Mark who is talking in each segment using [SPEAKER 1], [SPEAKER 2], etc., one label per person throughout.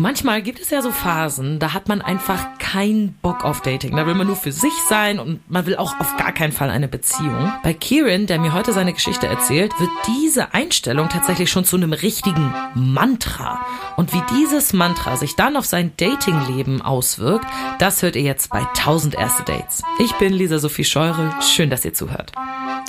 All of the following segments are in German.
[SPEAKER 1] Manchmal gibt es ja so Phasen, da hat man einfach keinen Bock auf Dating. Da will man nur für sich sein und man will auch auf gar keinen Fall eine Beziehung. Bei Kieran, der mir heute seine Geschichte erzählt, wird diese Einstellung tatsächlich schon zu einem richtigen Mantra. Und wie dieses Mantra sich dann auf sein Datingleben auswirkt, das hört ihr jetzt bei 1000 erste Dates. Ich bin Lisa Sophie Scheure. Schön, dass ihr zuhört.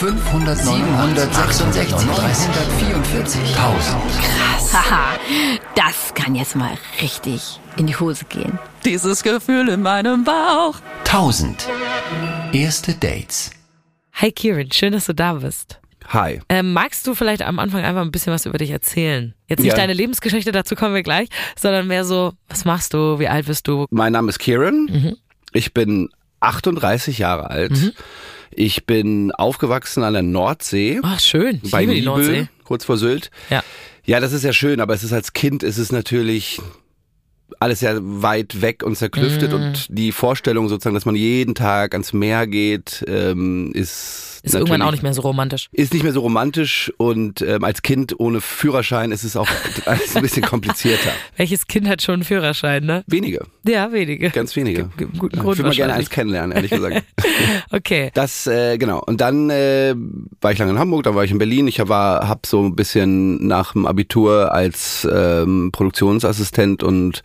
[SPEAKER 2] 500, 766 und 344, 1000.
[SPEAKER 3] Haha, das kann jetzt mal richtig in die Hose gehen.
[SPEAKER 4] Dieses Gefühl in meinem Bauch.
[SPEAKER 2] 1000. Erste Dates.
[SPEAKER 1] Hi Kieran, schön, dass du da bist.
[SPEAKER 5] Hi.
[SPEAKER 1] Ähm, magst du vielleicht am Anfang einfach ein bisschen was über dich erzählen? Jetzt nicht
[SPEAKER 5] Ja.
[SPEAKER 1] deine Lebensgeschichte, dazu kommen wir gleich, sondern mehr so, was machst du, wie alt bist du?
[SPEAKER 5] Mein Name ist Kieran.
[SPEAKER 1] Mhm.
[SPEAKER 5] Ich bin 38 Jahre alt. Ich bin aufgewachsen an der Nordsee.
[SPEAKER 1] Ach, schön. Ich
[SPEAKER 5] bei
[SPEAKER 1] liebe die
[SPEAKER 5] Nibel,
[SPEAKER 1] Nordsee.
[SPEAKER 5] kurz vor Sylt.
[SPEAKER 1] Ja.
[SPEAKER 5] Ja, das ist ja schön, aber es ist als Kind ist es natürlich alles ja weit weg und zerklüftet
[SPEAKER 1] Mhm.
[SPEAKER 5] und die Vorstellung sozusagen, dass man jeden Tag ans Meer geht, ähm, ist
[SPEAKER 1] Ist irgendwann auch nicht mehr so romantisch.
[SPEAKER 5] Ist nicht mehr so romantisch und ähm, als Kind ohne Führerschein ist es auch alles ein bisschen komplizierter.
[SPEAKER 1] Welches Kind hat schon einen Führerschein, ne?
[SPEAKER 5] Wenige,
[SPEAKER 1] Ja, wenige.
[SPEAKER 5] ganz wenige.
[SPEAKER 1] G- guten
[SPEAKER 5] ich
[SPEAKER 1] Grund
[SPEAKER 5] würde mal gerne eins kennenlernen, ehrlich gesagt.
[SPEAKER 1] Okay.
[SPEAKER 5] Das, äh, genau. Und dann äh, war ich lange in Hamburg, dann war ich in Berlin. Ich war, habe so ein bisschen nach dem Abitur als ähm, Produktionsassistent und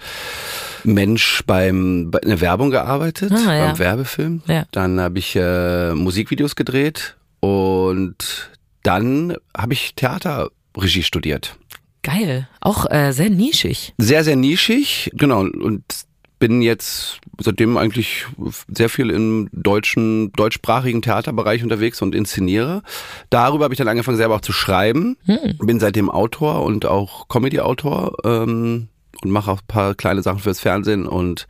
[SPEAKER 5] Mensch beim bei einer Werbung gearbeitet,
[SPEAKER 1] Ah, ja.
[SPEAKER 5] beim Werbefilm.
[SPEAKER 1] Ja.
[SPEAKER 5] Dann habe ich äh, Musikvideos gedreht und dann habe ich Theaterregie studiert.
[SPEAKER 1] Geil. Auch äh, sehr nischig.
[SPEAKER 5] Sehr, sehr nischig, genau. Und bin jetzt seitdem eigentlich sehr viel im deutschen, deutschsprachigen Theaterbereich unterwegs und inszeniere. Darüber habe ich dann angefangen, selber auch zu schreiben. Bin seitdem Autor und auch Comedy-Autor ähm, und mache auch ein paar kleine Sachen fürs Fernsehen und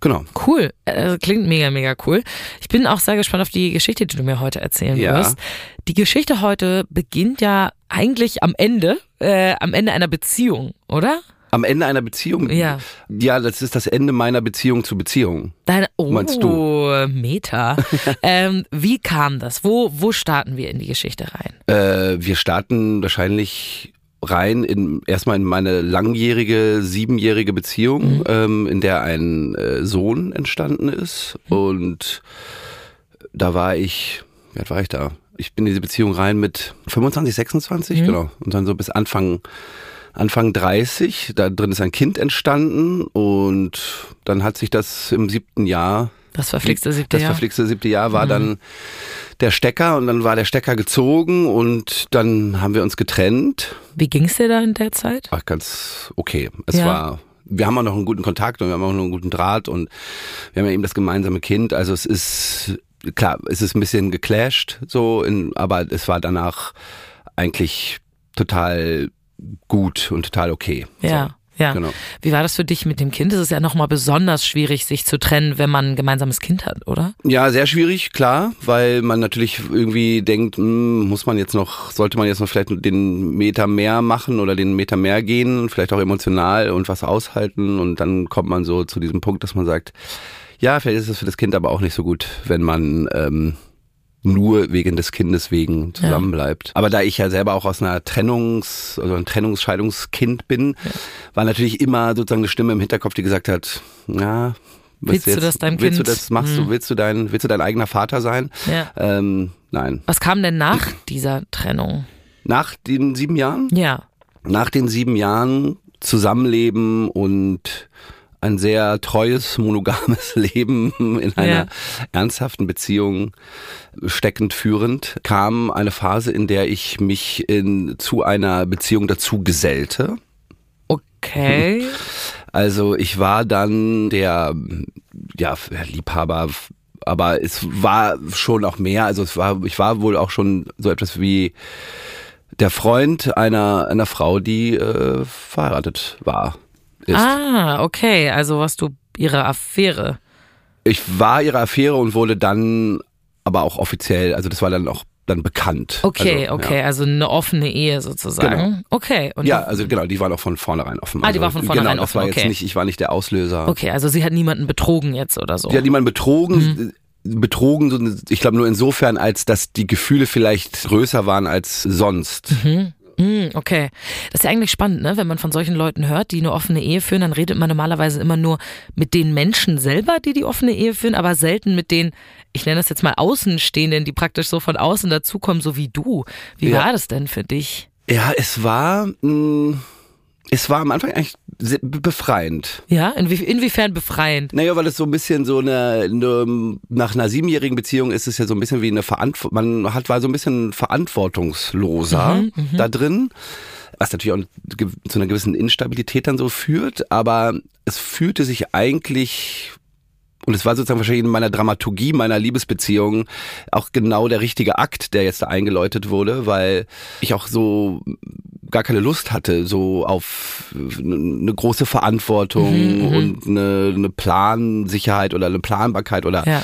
[SPEAKER 5] genau.
[SPEAKER 1] Cool. Äh, klingt mega, mega cool. Ich bin auch sehr gespannt auf die Geschichte, die du mir heute erzählen
[SPEAKER 5] Ja.
[SPEAKER 1] wirst. Die Geschichte heute beginnt ja eigentlich am Ende, äh, am Ende einer Beziehung, oder?
[SPEAKER 5] Am Ende einer Beziehung.
[SPEAKER 1] Ja.
[SPEAKER 5] Ja, das ist das Ende meiner Beziehung zu Beziehung.
[SPEAKER 1] Deine, oh,
[SPEAKER 5] Meinst
[SPEAKER 1] Meta. ähm, wie kam das? Wo, wo starten wir in die Geschichte rein?
[SPEAKER 5] Äh, wir starten wahrscheinlich rein in erstmal in meine langjährige siebenjährige Beziehung, ähm, in der ein äh, Sohn entstanden ist. Und da war ich, wie alt war ich da? Ich bin in diese Beziehung rein mit 25, 26, genau. Und dann so bis Anfang Anfang 30, da drin ist ein Kind entstanden und dann hat sich das im siebten Jahr
[SPEAKER 1] Das verflixte siebte
[SPEAKER 5] das
[SPEAKER 1] Jahr.
[SPEAKER 5] verflixte siebte Jahr war dann der Stecker und dann war der Stecker gezogen und dann haben wir uns getrennt.
[SPEAKER 1] Wie ging's dir da in der Zeit?
[SPEAKER 5] Ach, ganz okay. Es
[SPEAKER 1] Ja.
[SPEAKER 5] war, wir haben auch noch einen guten Kontakt und wir haben auch noch einen guten Draht und wir haben ja eben das gemeinsame Kind. Also es ist, klar, es ist ein bisschen geclasht, so, in, aber es war danach eigentlich total gut und total okay.
[SPEAKER 1] Ja. Ja.
[SPEAKER 5] Genau.
[SPEAKER 1] Wie war das für dich mit dem Kind? Es ist ja nochmal besonders schwierig, sich zu trennen, wenn man ein gemeinsames Kind hat, oder?
[SPEAKER 5] Ja, sehr schwierig, klar, weil man natürlich irgendwie denkt, hm, muss man jetzt noch, sollte man jetzt noch vielleicht den Meter mehr machen oder den Meter mehr gehen, vielleicht auch emotional und was aushalten und dann kommt man so zu diesem Punkt, dass man sagt, ja, vielleicht ist es für das Kind aber auch nicht so gut, wenn man ähm, nur wegen des Kindes wegen zusammenbleibt. Aber da ich ja selber auch aus einer Trennungs-, also ein Trennungsscheidungskind bin, war natürlich immer sozusagen eine Stimme im Hinterkopf, die gesagt hat, ja,
[SPEAKER 1] Willst du
[SPEAKER 5] jetzt,
[SPEAKER 1] das deinem
[SPEAKER 5] willst
[SPEAKER 1] Kind-
[SPEAKER 5] du das, machst du, willst du dein, willst du dein eigener Vater sein?
[SPEAKER 1] Ja.
[SPEAKER 5] Ähm, nein.
[SPEAKER 1] Was kam denn nach dieser Trennung?
[SPEAKER 5] Nach den sieben Jahren?
[SPEAKER 1] Ja.
[SPEAKER 5] Nach den sieben Jahren Zusammenleben und ein sehr treues, monogames Leben in einer
[SPEAKER 1] Ja.
[SPEAKER 5] ernsthaften Beziehung steckend führend, kam eine Phase, in der ich mich in, zu einer Beziehung dazu gesellte.
[SPEAKER 1] Okay.
[SPEAKER 5] Also ich war dann der ja, Liebhaber, aber es war schon auch mehr. Also es war, ich war wohl auch schon so etwas wie der Freund einer, einer Frau, die äh, verheiratet war. Ist.
[SPEAKER 1] Ah, okay. Also warst du ihre Affäre.
[SPEAKER 5] Ich war ihre Affäre und wurde dann aber auch offiziell, also das war dann auch dann bekannt.
[SPEAKER 1] Okay,
[SPEAKER 5] also,
[SPEAKER 1] okay,
[SPEAKER 5] Ja.
[SPEAKER 1] also eine offene Ehe sozusagen.
[SPEAKER 5] Genau.
[SPEAKER 1] Okay. Und
[SPEAKER 5] Ja, also genau, die waren auch von vornherein offen.
[SPEAKER 1] Ah, die
[SPEAKER 5] also,
[SPEAKER 1] war von vornherein
[SPEAKER 5] genau, war
[SPEAKER 1] offen,
[SPEAKER 5] jetzt
[SPEAKER 1] okay.
[SPEAKER 5] nicht, ich war nicht der Auslöser.
[SPEAKER 1] okay, also sie hat niemanden betrogen jetzt oder so.
[SPEAKER 5] Die hat niemanden betrogen,
[SPEAKER 1] Mhm.
[SPEAKER 5] betrogen, ich glaube nur insofern, als dass die Gefühle vielleicht größer waren als sonst.
[SPEAKER 1] Hm, okay. Das ist ja eigentlich spannend, ne? Wenn man von solchen Leuten hört, die eine offene Ehe führen, dann redet man normalerweise immer nur mit den Menschen selber, die die offene Ehe führen, aber selten mit den, ich nenne das jetzt mal Außenstehenden, die praktisch so von außen dazukommen, so wie du. Wie
[SPEAKER 5] Ja.
[SPEAKER 1] war das denn für dich?
[SPEAKER 5] Ja, es war, mh, es war am Anfang eigentlich befreiend.
[SPEAKER 1] Ja, Inwie inwiefern befreiend?
[SPEAKER 5] Naja, weil es so ein bisschen so eine, eine nach einer siebenjährigen Beziehung ist es ja so ein bisschen wie eine Verantwortung, man hat, war so ein bisschen verantwortungsloser da drin, was natürlich auch zu einer gewissen Instabilität dann so führt, aber es fühlte sich eigentlich und es war sozusagen wahrscheinlich in meiner Dramaturgie meiner Liebesbeziehung auch genau der richtige Akt, der jetzt da eingeläutet wurde, weil ich auch so gar keine Lust hatte, so auf eine große Verantwortung und eine, eine Plansicherheit oder eine Planbarkeit oder
[SPEAKER 1] Ja.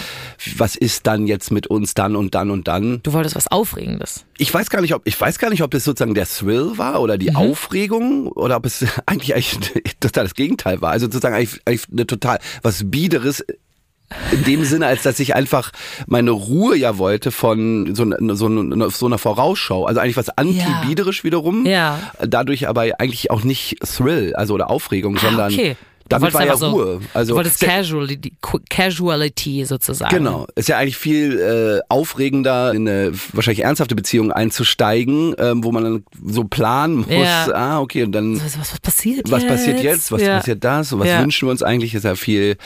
[SPEAKER 5] was ist dann jetzt mit uns dann und dann und dann.
[SPEAKER 1] Du wolltest was Aufregendes.
[SPEAKER 5] Ich weiß gar nicht, ob ich weiß gar nicht, ob das sozusagen der Thrill war oder die Aufregung oder ob es eigentlich eigentlich total das Gegenteil war. Also sozusagen eigentlich, eigentlich eine total was biederes in dem Sinne, als dass ich einfach meine Ruhe ja wollte von so, einer- so, so einer Vorausschau. Also eigentlich was antibiederisch wiederum.
[SPEAKER 1] Ja.
[SPEAKER 5] Dadurch aber eigentlich auch nicht Thrill, also oder Aufregung, sondern
[SPEAKER 1] ah, okay.
[SPEAKER 5] Damit war ja
[SPEAKER 1] einfach so-
[SPEAKER 5] Ruhe. Also
[SPEAKER 1] du wolltest Casuality, Casuality sozusagen.
[SPEAKER 5] Genau. Ist ja eigentlich viel äh, aufregender, in eine wahrscheinlich ernsthafte Beziehung einzusteigen, ähm, wo man dann so planen muss,
[SPEAKER 1] Ja.
[SPEAKER 5] ah, okay, und dann
[SPEAKER 1] Was, was, was passiert
[SPEAKER 5] was
[SPEAKER 1] jetzt?
[SPEAKER 5] passiert jetzt, was
[SPEAKER 1] ja.
[SPEAKER 5] passiert das, und was
[SPEAKER 1] Ja.
[SPEAKER 5] wünschen wir uns eigentlich, ist ja viel,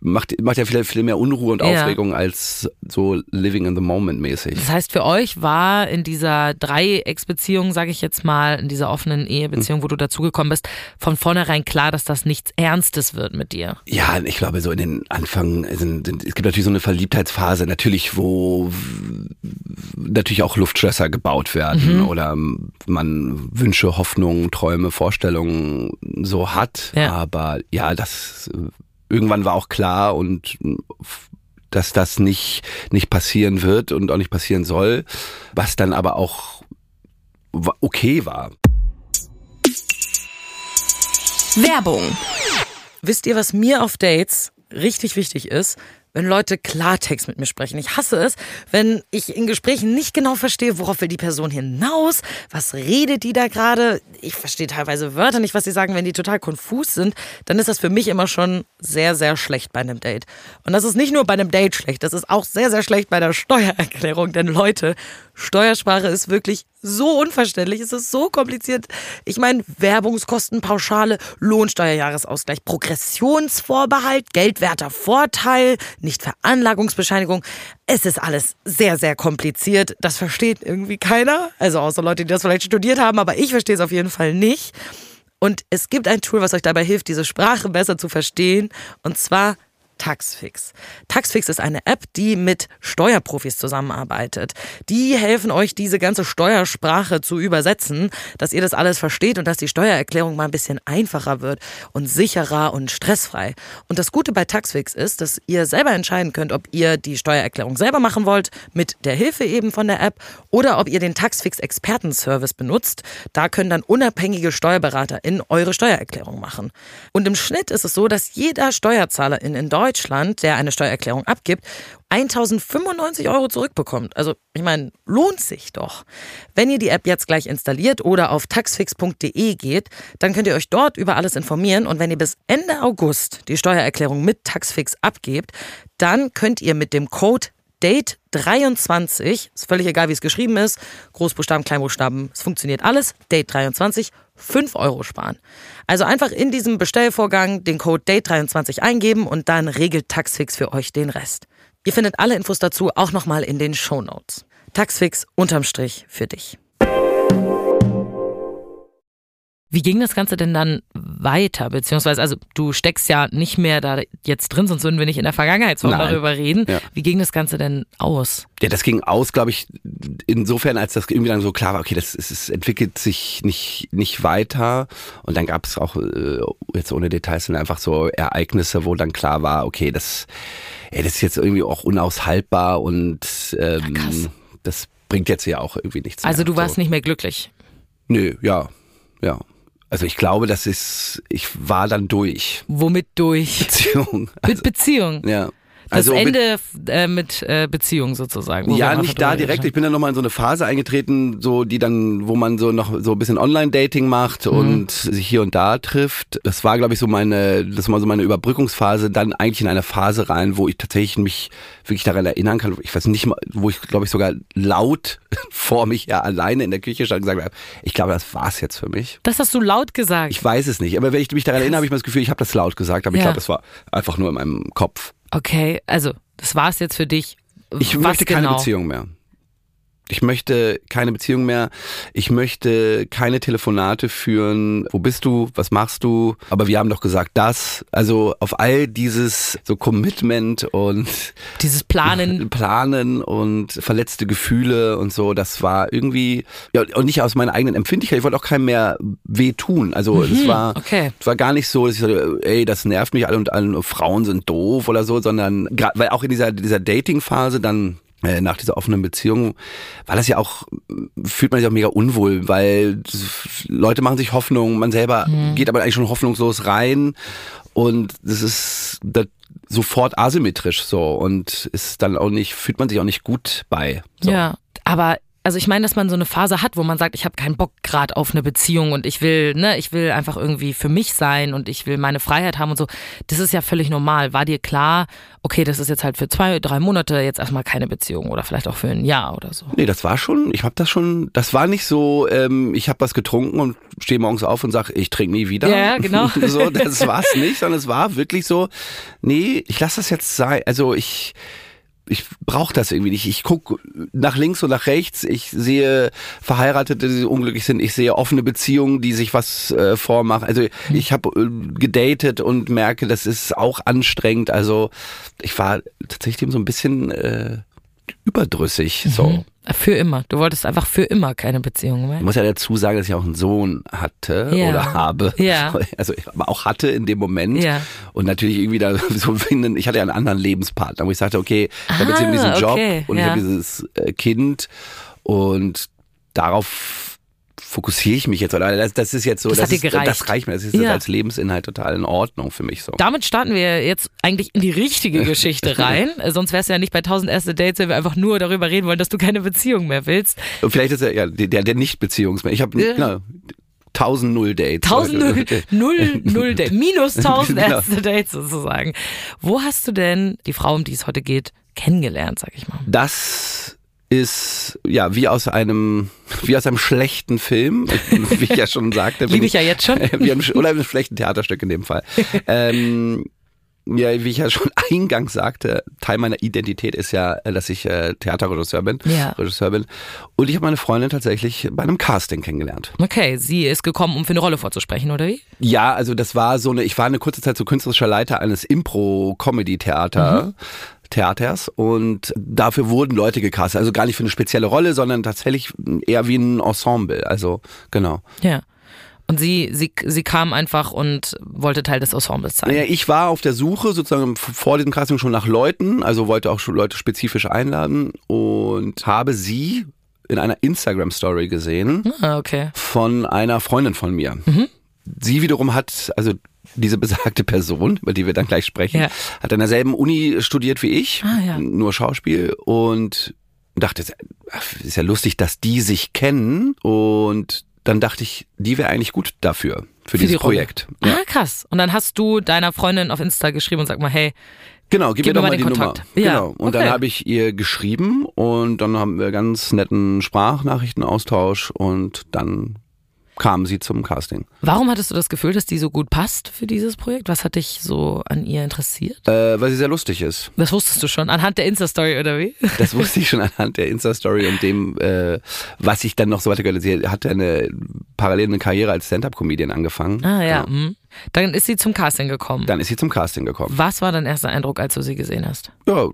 [SPEAKER 5] macht, macht ja viel, viel mehr Unruhe und. Aufregung als so living in the moment mäßig.
[SPEAKER 1] Das heißt, für euch war in dieser Dreiecksbeziehung, sage ich jetzt mal, in dieser offenen Ehebeziehung, wo du dazugekommen bist, von vornherein klar, dass das nichts Ernstes wird mit dir.
[SPEAKER 5] Ja, ich glaube, so in den Anfang, es gibt natürlich so eine Verliebtheitsphase, natürlich, wo natürlich auch Luftschlösser gebaut werden
[SPEAKER 1] Mhm.
[SPEAKER 5] oder man Wünsche, Hoffnungen, Träume, Vorstellungen so hat.
[SPEAKER 1] Ja.
[SPEAKER 5] Aber ja, das irgendwann war auch klar und dass das nicht, nicht passieren wird und auch nicht passieren soll, was dann aber auch okay war.
[SPEAKER 4] Werbung.
[SPEAKER 1] Wisst ihr, was mir auf Dates richtig wichtig ist? Wenn Leute Klartext mit mir sprechen. Ich hasse es, wenn ich in Gesprächen nicht genau verstehe, worauf will die Person hinaus, was redet die da gerade. Ich verstehe teilweise Wörter nicht, was sie sagen, wenn die total konfus sind. Dann ist das für mich immer schon sehr, sehr schlecht bei einem Date. Und das ist nicht nur bei einem Date schlecht, das ist auch sehr, sehr schlecht bei der Steuererklärung. Denn Leute, Steuersprache ist wirklich so unverständlich, es ist so kompliziert. Ich meine, Werbungskosten, Pauschale, Lohnsteuerjahresausgleich, Progressionsvorbehalt, geldwerter Vorteil, Nichtveranlagungsbescheinigung. Es ist alles sehr, sehr kompliziert. Das versteht irgendwie keiner. Also außer Leute, die das vielleicht studiert haben, aber ich verstehe es auf jeden Fall nicht. Und es gibt ein Tool, was euch dabei hilft, diese Sprache besser zu verstehen. Und zwar Taxfix. Taxfix ist eine App, die mit Steuerprofis zusammenarbeitet. Die helfen euch, diese ganze Steuersprache zu übersetzen, dass ihr das alles versteht und dass die Steuererklärung mal ein bisschen einfacher wird und sicherer und stressfrei. Und das Gute bei Taxfix ist, dass ihr selber entscheiden könnt, ob ihr die Steuererklärung selber machen wollt, mit der Hilfe eben von der App, oder ob ihr den Taxfix Expertenservice benutzt. Da können dann unabhängige Steuerberater in eure Steuererklärung machen. Und im Schnitt ist es so, dass jeder Steuerzahlerin in Deutschland, der eine Steuererklärung abgibt, 1095 Euro zurückbekommt. Also, ich meine, lohnt sich doch. Wenn ihr die App jetzt gleich installiert oder auf taxfix.de geht, dann könnt ihr euch dort über alles informieren und wenn ihr bis Ende August die Steuererklärung mit Taxfix abgebt, dann könnt ihr mit dem Code Date 23, ist völlig egal, wie es geschrieben ist, Großbuchstaben, Kleinbuchstaben, es funktioniert alles, Date 23, 5 Euro sparen. Also einfach in diesem Bestellvorgang den Code Date 23 eingeben und dann regelt Taxfix für euch den Rest. Ihr findet alle Infos dazu auch nochmal in den Show Notes. Taxfix unterm Strich für dich. Wie ging das Ganze denn dann weiter? Beziehungsweise, also du steckst ja nicht mehr da jetzt drin, sonst würden wir nicht in der Vergangenheitsform
[SPEAKER 5] Nein.
[SPEAKER 1] darüber reden.
[SPEAKER 5] Ja.
[SPEAKER 1] Wie ging das Ganze denn aus?
[SPEAKER 5] Ja, das ging aus, glaube ich, insofern, als das irgendwie dann so klar war, okay, das es, entwickelt sich nicht, nicht weiter. Und dann gab es auch, äh, jetzt ohne Details, dann einfach so Ereignisse, wo dann klar war, okay, das, ey, das ist jetzt irgendwie auch unaushaltbar und ähm,
[SPEAKER 1] krass.
[SPEAKER 5] das bringt jetzt ja auch irgendwie nichts
[SPEAKER 1] Also
[SPEAKER 5] mehr.
[SPEAKER 1] du warst
[SPEAKER 5] so.
[SPEAKER 1] nicht mehr glücklich.
[SPEAKER 5] Nö, ja, ja. Also ich glaube, das ist, ich war dann durch.
[SPEAKER 1] Womit durch?
[SPEAKER 5] Beziehung.
[SPEAKER 1] Mit Beziehung.
[SPEAKER 5] Ja.
[SPEAKER 1] Das
[SPEAKER 5] Also mit-
[SPEAKER 1] Ende äh, mit äh, Beziehung sozusagen.
[SPEAKER 5] Ja, nicht da direkt. Ich bin dann nochmal in so eine Phase eingetreten, so die dann, wo man so noch so ein bisschen Online-Dating macht und sich hier und da trifft. Das war, glaube ich, so meine, das war so meine Überbrückungsphase, dann eigentlich in eine Phase rein, wo ich tatsächlich mich wirklich daran erinnern kann. Ich weiß nicht mal, wo ich, glaube ich, sogar laut vor mich ja alleine in der Küche stand und gesagt habe, ich glaube, das war's jetzt für mich.
[SPEAKER 1] Das hast du laut gesagt.
[SPEAKER 5] Ich weiß es nicht, aber wenn ich mich daran erinnere, habe ich mal das Gefühl, ich habe das laut gesagt, aber ich
[SPEAKER 1] Ja.
[SPEAKER 5] glaube, das war einfach nur in meinem Kopf.
[SPEAKER 1] Okay, also das war es jetzt für dich.
[SPEAKER 5] Ich
[SPEAKER 1] Was
[SPEAKER 5] möchte keine
[SPEAKER 1] genau?
[SPEAKER 5] Beziehung mehr. Ich möchte keine Beziehung mehr. Ich möchte keine Telefonate führen. Wo bist du? Was machst du? Aber wir haben doch gesagt, das. Also auf all dieses so Commitment und
[SPEAKER 1] Dieses Planen.
[SPEAKER 5] Planen und verletzte Gefühle und so, das war irgendwie, ja, und nicht aus meiner eigenen Empfindlichkeit. Ich wollte auch keinem mehr wehtun. Also es war,
[SPEAKER 1] Mhm, okay.
[SPEAKER 5] es war gar nicht so, dass ich sagte, ey, das nervt mich alle und alle Frauen sind doof oder so, sondern weil auch in dieser, dieser Dating-Phase dann äh, nach dieser offenen Beziehung war das ja auch, fühlt man sich auch mega unwohl, weil Leute machen sich Hoffnung, man selber
[SPEAKER 1] Mhm.
[SPEAKER 5] geht aber eigentlich schon hoffnungslos rein und das ist das sofort asymmetrisch so und ist dann auch nicht, fühlt man sich auch nicht gut bei. So.
[SPEAKER 1] Ja, aber also ich meine, dass man so eine Phase hat, wo man sagt, ich habe keinen Bock gerade auf eine Beziehung und ich will, ne, ich will einfach irgendwie für mich sein und ich will meine Freiheit haben und so. Das ist ja völlig normal. War dir klar, okay, das ist jetzt halt für zwei, drei Monate jetzt erstmal keine Beziehung oder vielleicht auch für ein Jahr oder so.
[SPEAKER 5] Nee, das war schon, ich habe das schon, das war nicht so, ähm, ich habe was getrunken und stehe morgens auf und sag, ich trinke nie wieder.
[SPEAKER 1] Ja, genau.
[SPEAKER 5] so, das war's nicht, sondern es war wirklich so, nee, ich lasse das jetzt sein. Also ich ich brauche das irgendwie nicht. Ich guck nach links und nach rechts. Ich sehe Verheiratete, die unglücklich sind. Ich sehe offene Beziehungen, die sich was äh, vormachen. Also ich habe äh, gedatet und merke, das ist auch anstrengend. Also ich war tatsächlich so ein bisschen äh, überdrüssig. So.
[SPEAKER 1] Für immer. Du wolltest einfach für immer keine Beziehung mehr.
[SPEAKER 5] Ich muss ja dazu sagen, dass ich auch einen Sohn hatte
[SPEAKER 1] Ja.
[SPEAKER 5] oder habe.
[SPEAKER 1] Ja.
[SPEAKER 5] Also aber auch hatte in dem Moment.
[SPEAKER 1] Ja.
[SPEAKER 5] Und natürlich irgendwie da so finden, ich hatte ja einen anderen Lebenspartner, wo ich sagte, okay, ich habe jetzt eben diesen
[SPEAKER 1] Ah,
[SPEAKER 5] Job
[SPEAKER 1] okay,
[SPEAKER 5] und ich
[SPEAKER 1] ja.
[SPEAKER 5] habe dieses äh, Kind und darauf fokussiere ich mich jetzt. Oder das, das ist jetzt so,
[SPEAKER 1] Das hat dir
[SPEAKER 5] ist,
[SPEAKER 1] gereicht.
[SPEAKER 5] das reicht mir. Das ist
[SPEAKER 1] Ja.
[SPEAKER 5] jetzt als Lebensinhalt total in Ordnung für mich so.
[SPEAKER 1] Damit starten wir jetzt eigentlich in die richtige Geschichte rein. Äh, Sonst wär's ja nicht bei 1000 erste Dates, wenn wir einfach nur darüber reden wollen, dass du keine Beziehung mehr willst.
[SPEAKER 5] Und vielleicht ist er ja der, der nicht Beziehungsmensch. Ich habe
[SPEAKER 1] Ja.
[SPEAKER 5] genau, 1000 Null Dates.
[SPEAKER 1] 1000 null, null, null Dates, minus 1000
[SPEAKER 5] Genau.
[SPEAKER 1] erste Dates sozusagen. Wo hast du denn die Frau, um die es heute geht, kennengelernt, sag ich mal?
[SPEAKER 5] Das ist ja wie aus einem wie aus einem schlechten Film, wie ich ja schon sagte.
[SPEAKER 1] Liebe ich ja jetzt schon.
[SPEAKER 5] wie einem, oder einem schlechten Theaterstück in dem Fall. ähm, ja, wie ich ja schon eingangs sagte, Teil meiner Identität ist ja, dass ich äh, Theaterregisseur bin,
[SPEAKER 1] Ja.
[SPEAKER 5] Regisseur bin. Und ich habe meine Freundin tatsächlich bei einem Casting kennengelernt.
[SPEAKER 1] Okay, sie ist gekommen, um für eine Rolle vorzusprechen, oder wie?
[SPEAKER 5] Ja, also das war so eine, ich war eine kurze Zeit so künstlerischer Leiter eines Impro-Comedy-Theater. Theaters und dafür wurden Leute gecastet. Also gar nicht für eine spezielle Rolle, sondern tatsächlich eher wie ein Ensemble. Also genau.
[SPEAKER 1] Ja. Und sie, sie, sie kam einfach und wollte Teil des Ensembles sein.
[SPEAKER 5] Naja, ich war auf der Suche sozusagen vor diesem Casting schon nach Leuten, also wollte auch Leute spezifisch einladen und habe sie in einer Instagram-Story gesehen
[SPEAKER 1] Ah, okay.
[SPEAKER 5] von einer Freundin von mir. Sie wiederum hat, also diese besagte Person, über die wir dann gleich sprechen,
[SPEAKER 1] Ja.
[SPEAKER 5] hat an derselben Uni studiert wie ich,
[SPEAKER 1] Ah, ja.
[SPEAKER 5] nur Schauspiel und dachte, ach, ist ja lustig, dass die sich kennen und dann dachte ich, die wäre eigentlich gut dafür, für, dieses
[SPEAKER 1] die.
[SPEAKER 5] Projekt. Ja.
[SPEAKER 1] Ah, krass. Und dann hast du deiner Freundin auf Insta geschrieben und sag mal, hey,
[SPEAKER 5] Genau, gib,
[SPEAKER 1] Gib
[SPEAKER 5] mir doch mal die
[SPEAKER 1] den
[SPEAKER 5] Nummer.
[SPEAKER 1] Kontakt. Ja,
[SPEAKER 5] Genau. Und
[SPEAKER 1] okay.
[SPEAKER 5] dann habe ich ihr geschrieben und dann haben wir ganz netten Sprachnachrichtenaustausch und dann kam sie zum Casting.
[SPEAKER 1] Warum hattest du das Gefühl, dass die so gut passt für dieses Projekt? Was hat dich so an ihr interessiert?
[SPEAKER 5] Äh, weil sie sehr lustig ist.
[SPEAKER 1] Das wusstest du schon, anhand der Insta-Story oder wie?
[SPEAKER 5] Das wusste ich schon anhand der Insta-Story und dem, äh, was ich dann noch so weiter gehört habe. Sie hatte eine parallel eine Karriere als Stand-Up-Comedian angefangen.
[SPEAKER 1] Ah ja.
[SPEAKER 5] Genau.
[SPEAKER 1] mhm. Dann ist sie zum Casting gekommen.
[SPEAKER 5] Dann ist sie zum Casting gekommen.
[SPEAKER 1] Was war dein erster Eindruck, als du sie gesehen hast?
[SPEAKER 5] Ja,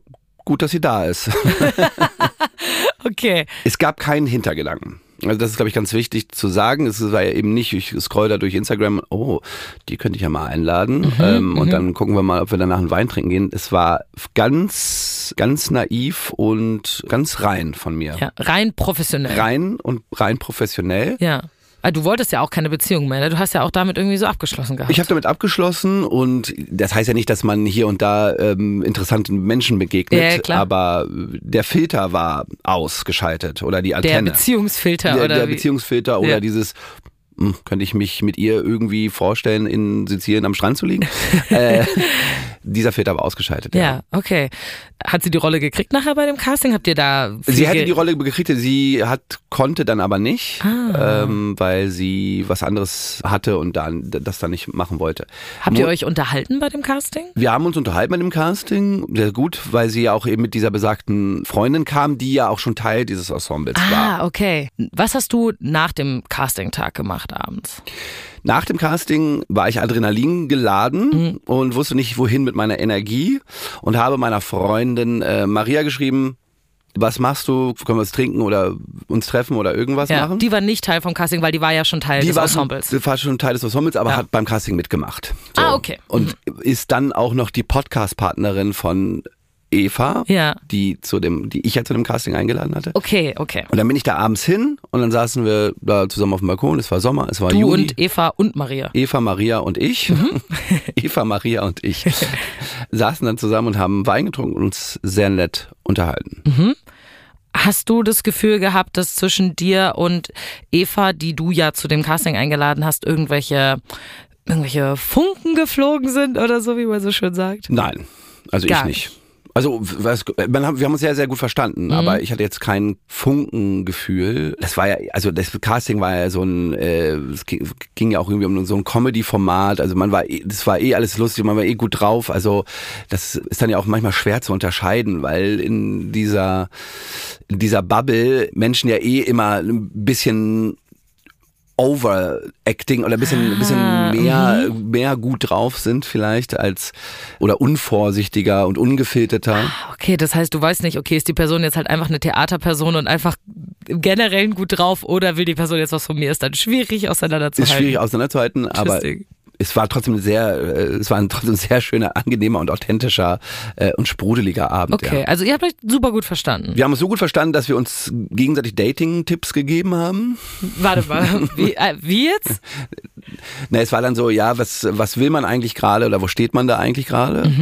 [SPEAKER 5] gut, dass sie da ist.
[SPEAKER 1] Okay.
[SPEAKER 5] Es gab keinen Hintergedanken. Also das ist, glaube ich, ganz wichtig zu sagen. Es war ja eben nicht, ich scroll da durch Instagram, oh, die könnte ich ja mal einladen. ähm, und dann gucken wir mal, ob wir danach einen Wein trinken gehen. Es war ganz, ganz naiv und ganz rein von mir.
[SPEAKER 1] Ja, rein professionell.
[SPEAKER 5] Rein und rein professionell.
[SPEAKER 1] Ja. Ah, Du wolltest ja auch keine Beziehung mehr. Ne? Du hast ja auch damit irgendwie so abgeschlossen gehabt.
[SPEAKER 5] Ich habe damit abgeschlossen und das heißt ja nicht, dass man hier und da ähm, interessanten Menschen begegnet,
[SPEAKER 1] Ja, klar.
[SPEAKER 5] aber der Filter war ausgeschaltet oder die
[SPEAKER 1] der
[SPEAKER 5] Antenne.
[SPEAKER 1] Beziehungsfilter
[SPEAKER 5] der,
[SPEAKER 1] oder
[SPEAKER 5] der
[SPEAKER 1] wie?
[SPEAKER 5] Beziehungsfilter oder
[SPEAKER 1] Ja.
[SPEAKER 5] dieses hm, könnte ich mich mit ihr irgendwie vorstellen, in Sizilien am Strand zu liegen? äh, dieser Filter war ausgeschaltet.
[SPEAKER 1] Ja, okay. Hat sie die Rolle gekriegt nachher bei dem Casting? Habt ihr da
[SPEAKER 5] Sie hätte die Rolle gekriegt, sie hat, konnte dann aber nicht,
[SPEAKER 1] Ah.
[SPEAKER 5] ähm, weil sie was anderes hatte und dann das dann nicht machen wollte.
[SPEAKER 1] Habt ihr
[SPEAKER 5] Mo-
[SPEAKER 1] euch unterhalten bei dem Casting?
[SPEAKER 5] Wir haben uns unterhalten mit dem Casting, sehr gut, weil sie ja auch eben mit dieser besagten Freundin kam, die ja auch schon Teil dieses Ensembles war.
[SPEAKER 1] Ah, okay. Was hast du nach dem Castingtag gemacht abends?
[SPEAKER 5] Nach dem Casting war ich Adrenalin geladen
[SPEAKER 1] Mhm.
[SPEAKER 5] und wusste nicht, wohin mit meiner Energie und habe meiner Freundin äh, Maria geschrieben, was machst du? Können wir was trinken oder uns treffen oder irgendwas
[SPEAKER 1] Ja,
[SPEAKER 5] machen?
[SPEAKER 1] die war nicht Teil vom Casting, weil die war ja schon Teil des
[SPEAKER 5] war schon,
[SPEAKER 1] Ensembles.
[SPEAKER 5] die war schon Teil des Ensembles, aber
[SPEAKER 1] Ja.
[SPEAKER 5] hat beim Casting mitgemacht.
[SPEAKER 1] Ah, okay.
[SPEAKER 5] Und ist dann auch noch die Podcast-Partnerin von Eva,
[SPEAKER 1] Ja.
[SPEAKER 5] die zu dem, die ich ja zu dem Casting eingeladen hatte.
[SPEAKER 1] Okay, okay.
[SPEAKER 5] Und dann bin ich da abends hin und dann saßen wir da zusammen auf dem Balkon. Es war Sommer, es war
[SPEAKER 1] Du
[SPEAKER 5] Juli.
[SPEAKER 1] und Eva und Maria.
[SPEAKER 5] Eva, Maria und ich,
[SPEAKER 1] Mhm.
[SPEAKER 5] Eva, Maria und ich, saßen dann zusammen und haben Wein getrunken und uns sehr nett unterhalten.
[SPEAKER 1] Mhm. Hast du das Gefühl gehabt, dass zwischen dir und Eva, die du ja zu dem Casting eingeladen hast, irgendwelche, irgendwelche Funken geflogen sind oder so, wie man so schön sagt?
[SPEAKER 5] Nein, also
[SPEAKER 1] Gar
[SPEAKER 5] ich nicht. Also was, man wir haben uns sehr, sehr gut verstanden,
[SPEAKER 1] Mhm.
[SPEAKER 5] aber ich hatte jetzt kein Funkengefühl. Das war ja, also das Casting war ja so ein, äh, es ging, ging ja auch irgendwie um so ein Comedy-Format. Also man war, eh- das war eh alles lustig, man war eh gut drauf. Also das ist dann ja auch manchmal schwer zu unterscheiden, weil in dieser, in dieser Bubble Menschen ja eh immer ein bisschen Overacting oder ein bisschen, ein bisschen
[SPEAKER 1] Ah,
[SPEAKER 5] mehr, mehr gut drauf sind vielleicht als oder unvorsichtiger und ungefilterter.
[SPEAKER 1] Okay, das heißt, du weißt nicht, okay, ist die Person jetzt halt einfach eine Theaterperson und einfach generell gut drauf oder will die Person jetzt was von mir? Ist dann schwierig auseinanderzuhalten.
[SPEAKER 5] Ist schwierig auseinanderzuhalten, aber. Es war trotzdem sehr, äh, es war ein trotzdem sehr schöner, angenehmer und authentischer äh, und sprudeliger Abend.
[SPEAKER 1] Okay,
[SPEAKER 5] Ja.
[SPEAKER 1] also ihr habt euch super gut verstanden.
[SPEAKER 5] Wir haben uns so gut verstanden, dass wir uns gegenseitig Dating-Tipps gegeben haben.
[SPEAKER 1] Warte mal, wie, äh, wie jetzt?
[SPEAKER 5] Na, es war dann so, ja, was, was will man eigentlich gerade oder wo steht man da eigentlich gerade?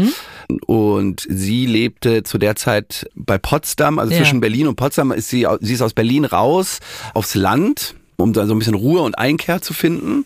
[SPEAKER 5] Und sie lebte zu der Zeit bei Potsdam, also
[SPEAKER 1] Ja.
[SPEAKER 5] zwischen Berlin und Potsdam ist sie, sie ist aus Berlin raus aufs Land, um da so ein bisschen Ruhe und Einkehr zu finden.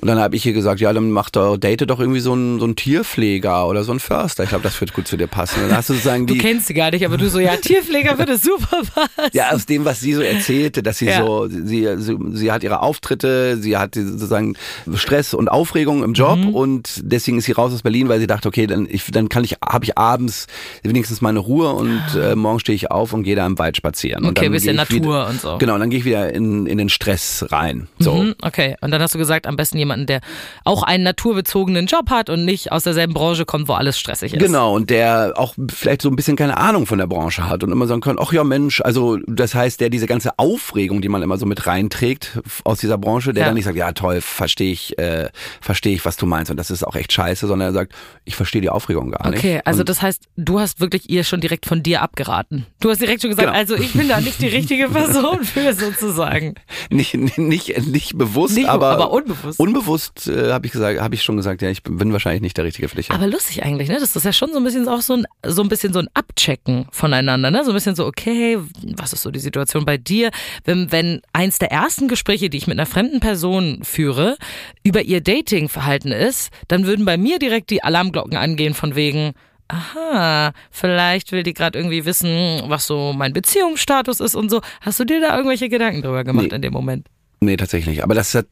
[SPEAKER 5] Und dann habe ich ihr gesagt, ja, dann mach doch, date doch irgendwie so einen, so einen Tierpfleger oder so einen Förster. Ich glaube, das wird gut zu dir passen. Dann hast du sozusagen
[SPEAKER 1] Du
[SPEAKER 5] die,
[SPEAKER 1] kennst sie gar nicht, aber du so, ja, Tierpfleger würde super passen.
[SPEAKER 5] ja, aus dem, was sie so erzählte, dass sie
[SPEAKER 1] Ja.
[SPEAKER 5] so, sie, sie, sie hat ihre Auftritte, sie hat sozusagen Stress und Aufregung im Job
[SPEAKER 1] Mhm.
[SPEAKER 5] und deswegen ist sie raus aus Berlin, weil sie dachte, okay, dann, ich, dann kann ich, habe ich abends wenigstens meine Ruhe und äh, morgen stehe ich auf und gehe da im Wald spazieren.
[SPEAKER 1] Okay,
[SPEAKER 5] dann
[SPEAKER 1] bisschen Natur
[SPEAKER 5] wieder,
[SPEAKER 1] und so.
[SPEAKER 5] Genau, dann gehe ich wieder in, in den Stress rein. So.
[SPEAKER 1] Mhm, okay, und dann hast du gesagt, am besten jemanden, der auch einen naturbezogenen Job hat und nicht aus derselben Branche kommt, wo alles stressig ist.
[SPEAKER 5] Genau, und der auch vielleicht so ein bisschen keine Ahnung von der Branche hat und immer sagen kann, ach ja Mensch, also das heißt, der diese ganze Aufregung, die man immer so mit reinträgt aus dieser Branche, der
[SPEAKER 1] Ja.
[SPEAKER 5] dann nicht sagt, ja toll, verstehe ich, äh, verstehe ich, was du meinst und das ist auch echt scheiße, sondern er sagt, ich verstehe die Aufregung gar nicht.
[SPEAKER 1] Okay, also
[SPEAKER 5] und
[SPEAKER 1] das heißt, du hast wirklich ihr schon direkt von dir abgeraten. Du hast direkt schon gesagt,
[SPEAKER 5] Genau.
[SPEAKER 1] also ich bin da nicht die richtige Person für sozusagen.
[SPEAKER 5] nicht, nicht, nicht bewusst,
[SPEAKER 1] Nicht,
[SPEAKER 5] aber,
[SPEAKER 1] aber unbewusst.
[SPEAKER 5] unbewusst äh, habe ich gesagt, habe ich schon gesagt, ja, ich bin wahrscheinlich nicht der Richtige für dich.
[SPEAKER 1] Aber lustig eigentlich, ne? Das ist ja schon so ein bisschen auch so ein, so ein bisschen so ein Abchecken voneinander, ne? So ein bisschen so, okay, was ist so die Situation bei dir? Wenn, wenn eins der ersten Gespräche, die ich mit einer fremden Person führe, über ihr Datingverhalten ist, dann würden bei mir direkt die Alarmglocken angehen von wegen, aha, vielleicht will die gerade irgendwie wissen, was so mein Beziehungsstatus ist und so. Hast du dir da irgendwelche Gedanken drüber gemacht
[SPEAKER 5] Nee.
[SPEAKER 1] in dem Moment?
[SPEAKER 5] Nee, tatsächlich nicht. Aber das hat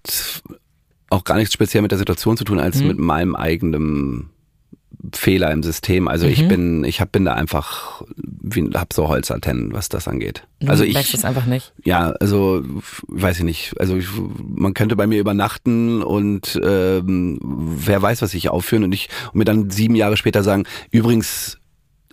[SPEAKER 5] auch gar nichts speziell mit der Situation zu tun, als mit meinem eigenen Fehler im System. Also ich bin, ich hab, bin da einfach, wie, hab so Holzantennen, was das angeht. Also
[SPEAKER 1] du merkst
[SPEAKER 5] ich,
[SPEAKER 1] es einfach nicht.
[SPEAKER 5] ja, also weiß ich nicht. Also ich, man könnte bei mir übernachten und ähm, wer weiß, was ich aufführen und ich und mir dann sieben Jahre später sagen, übrigens,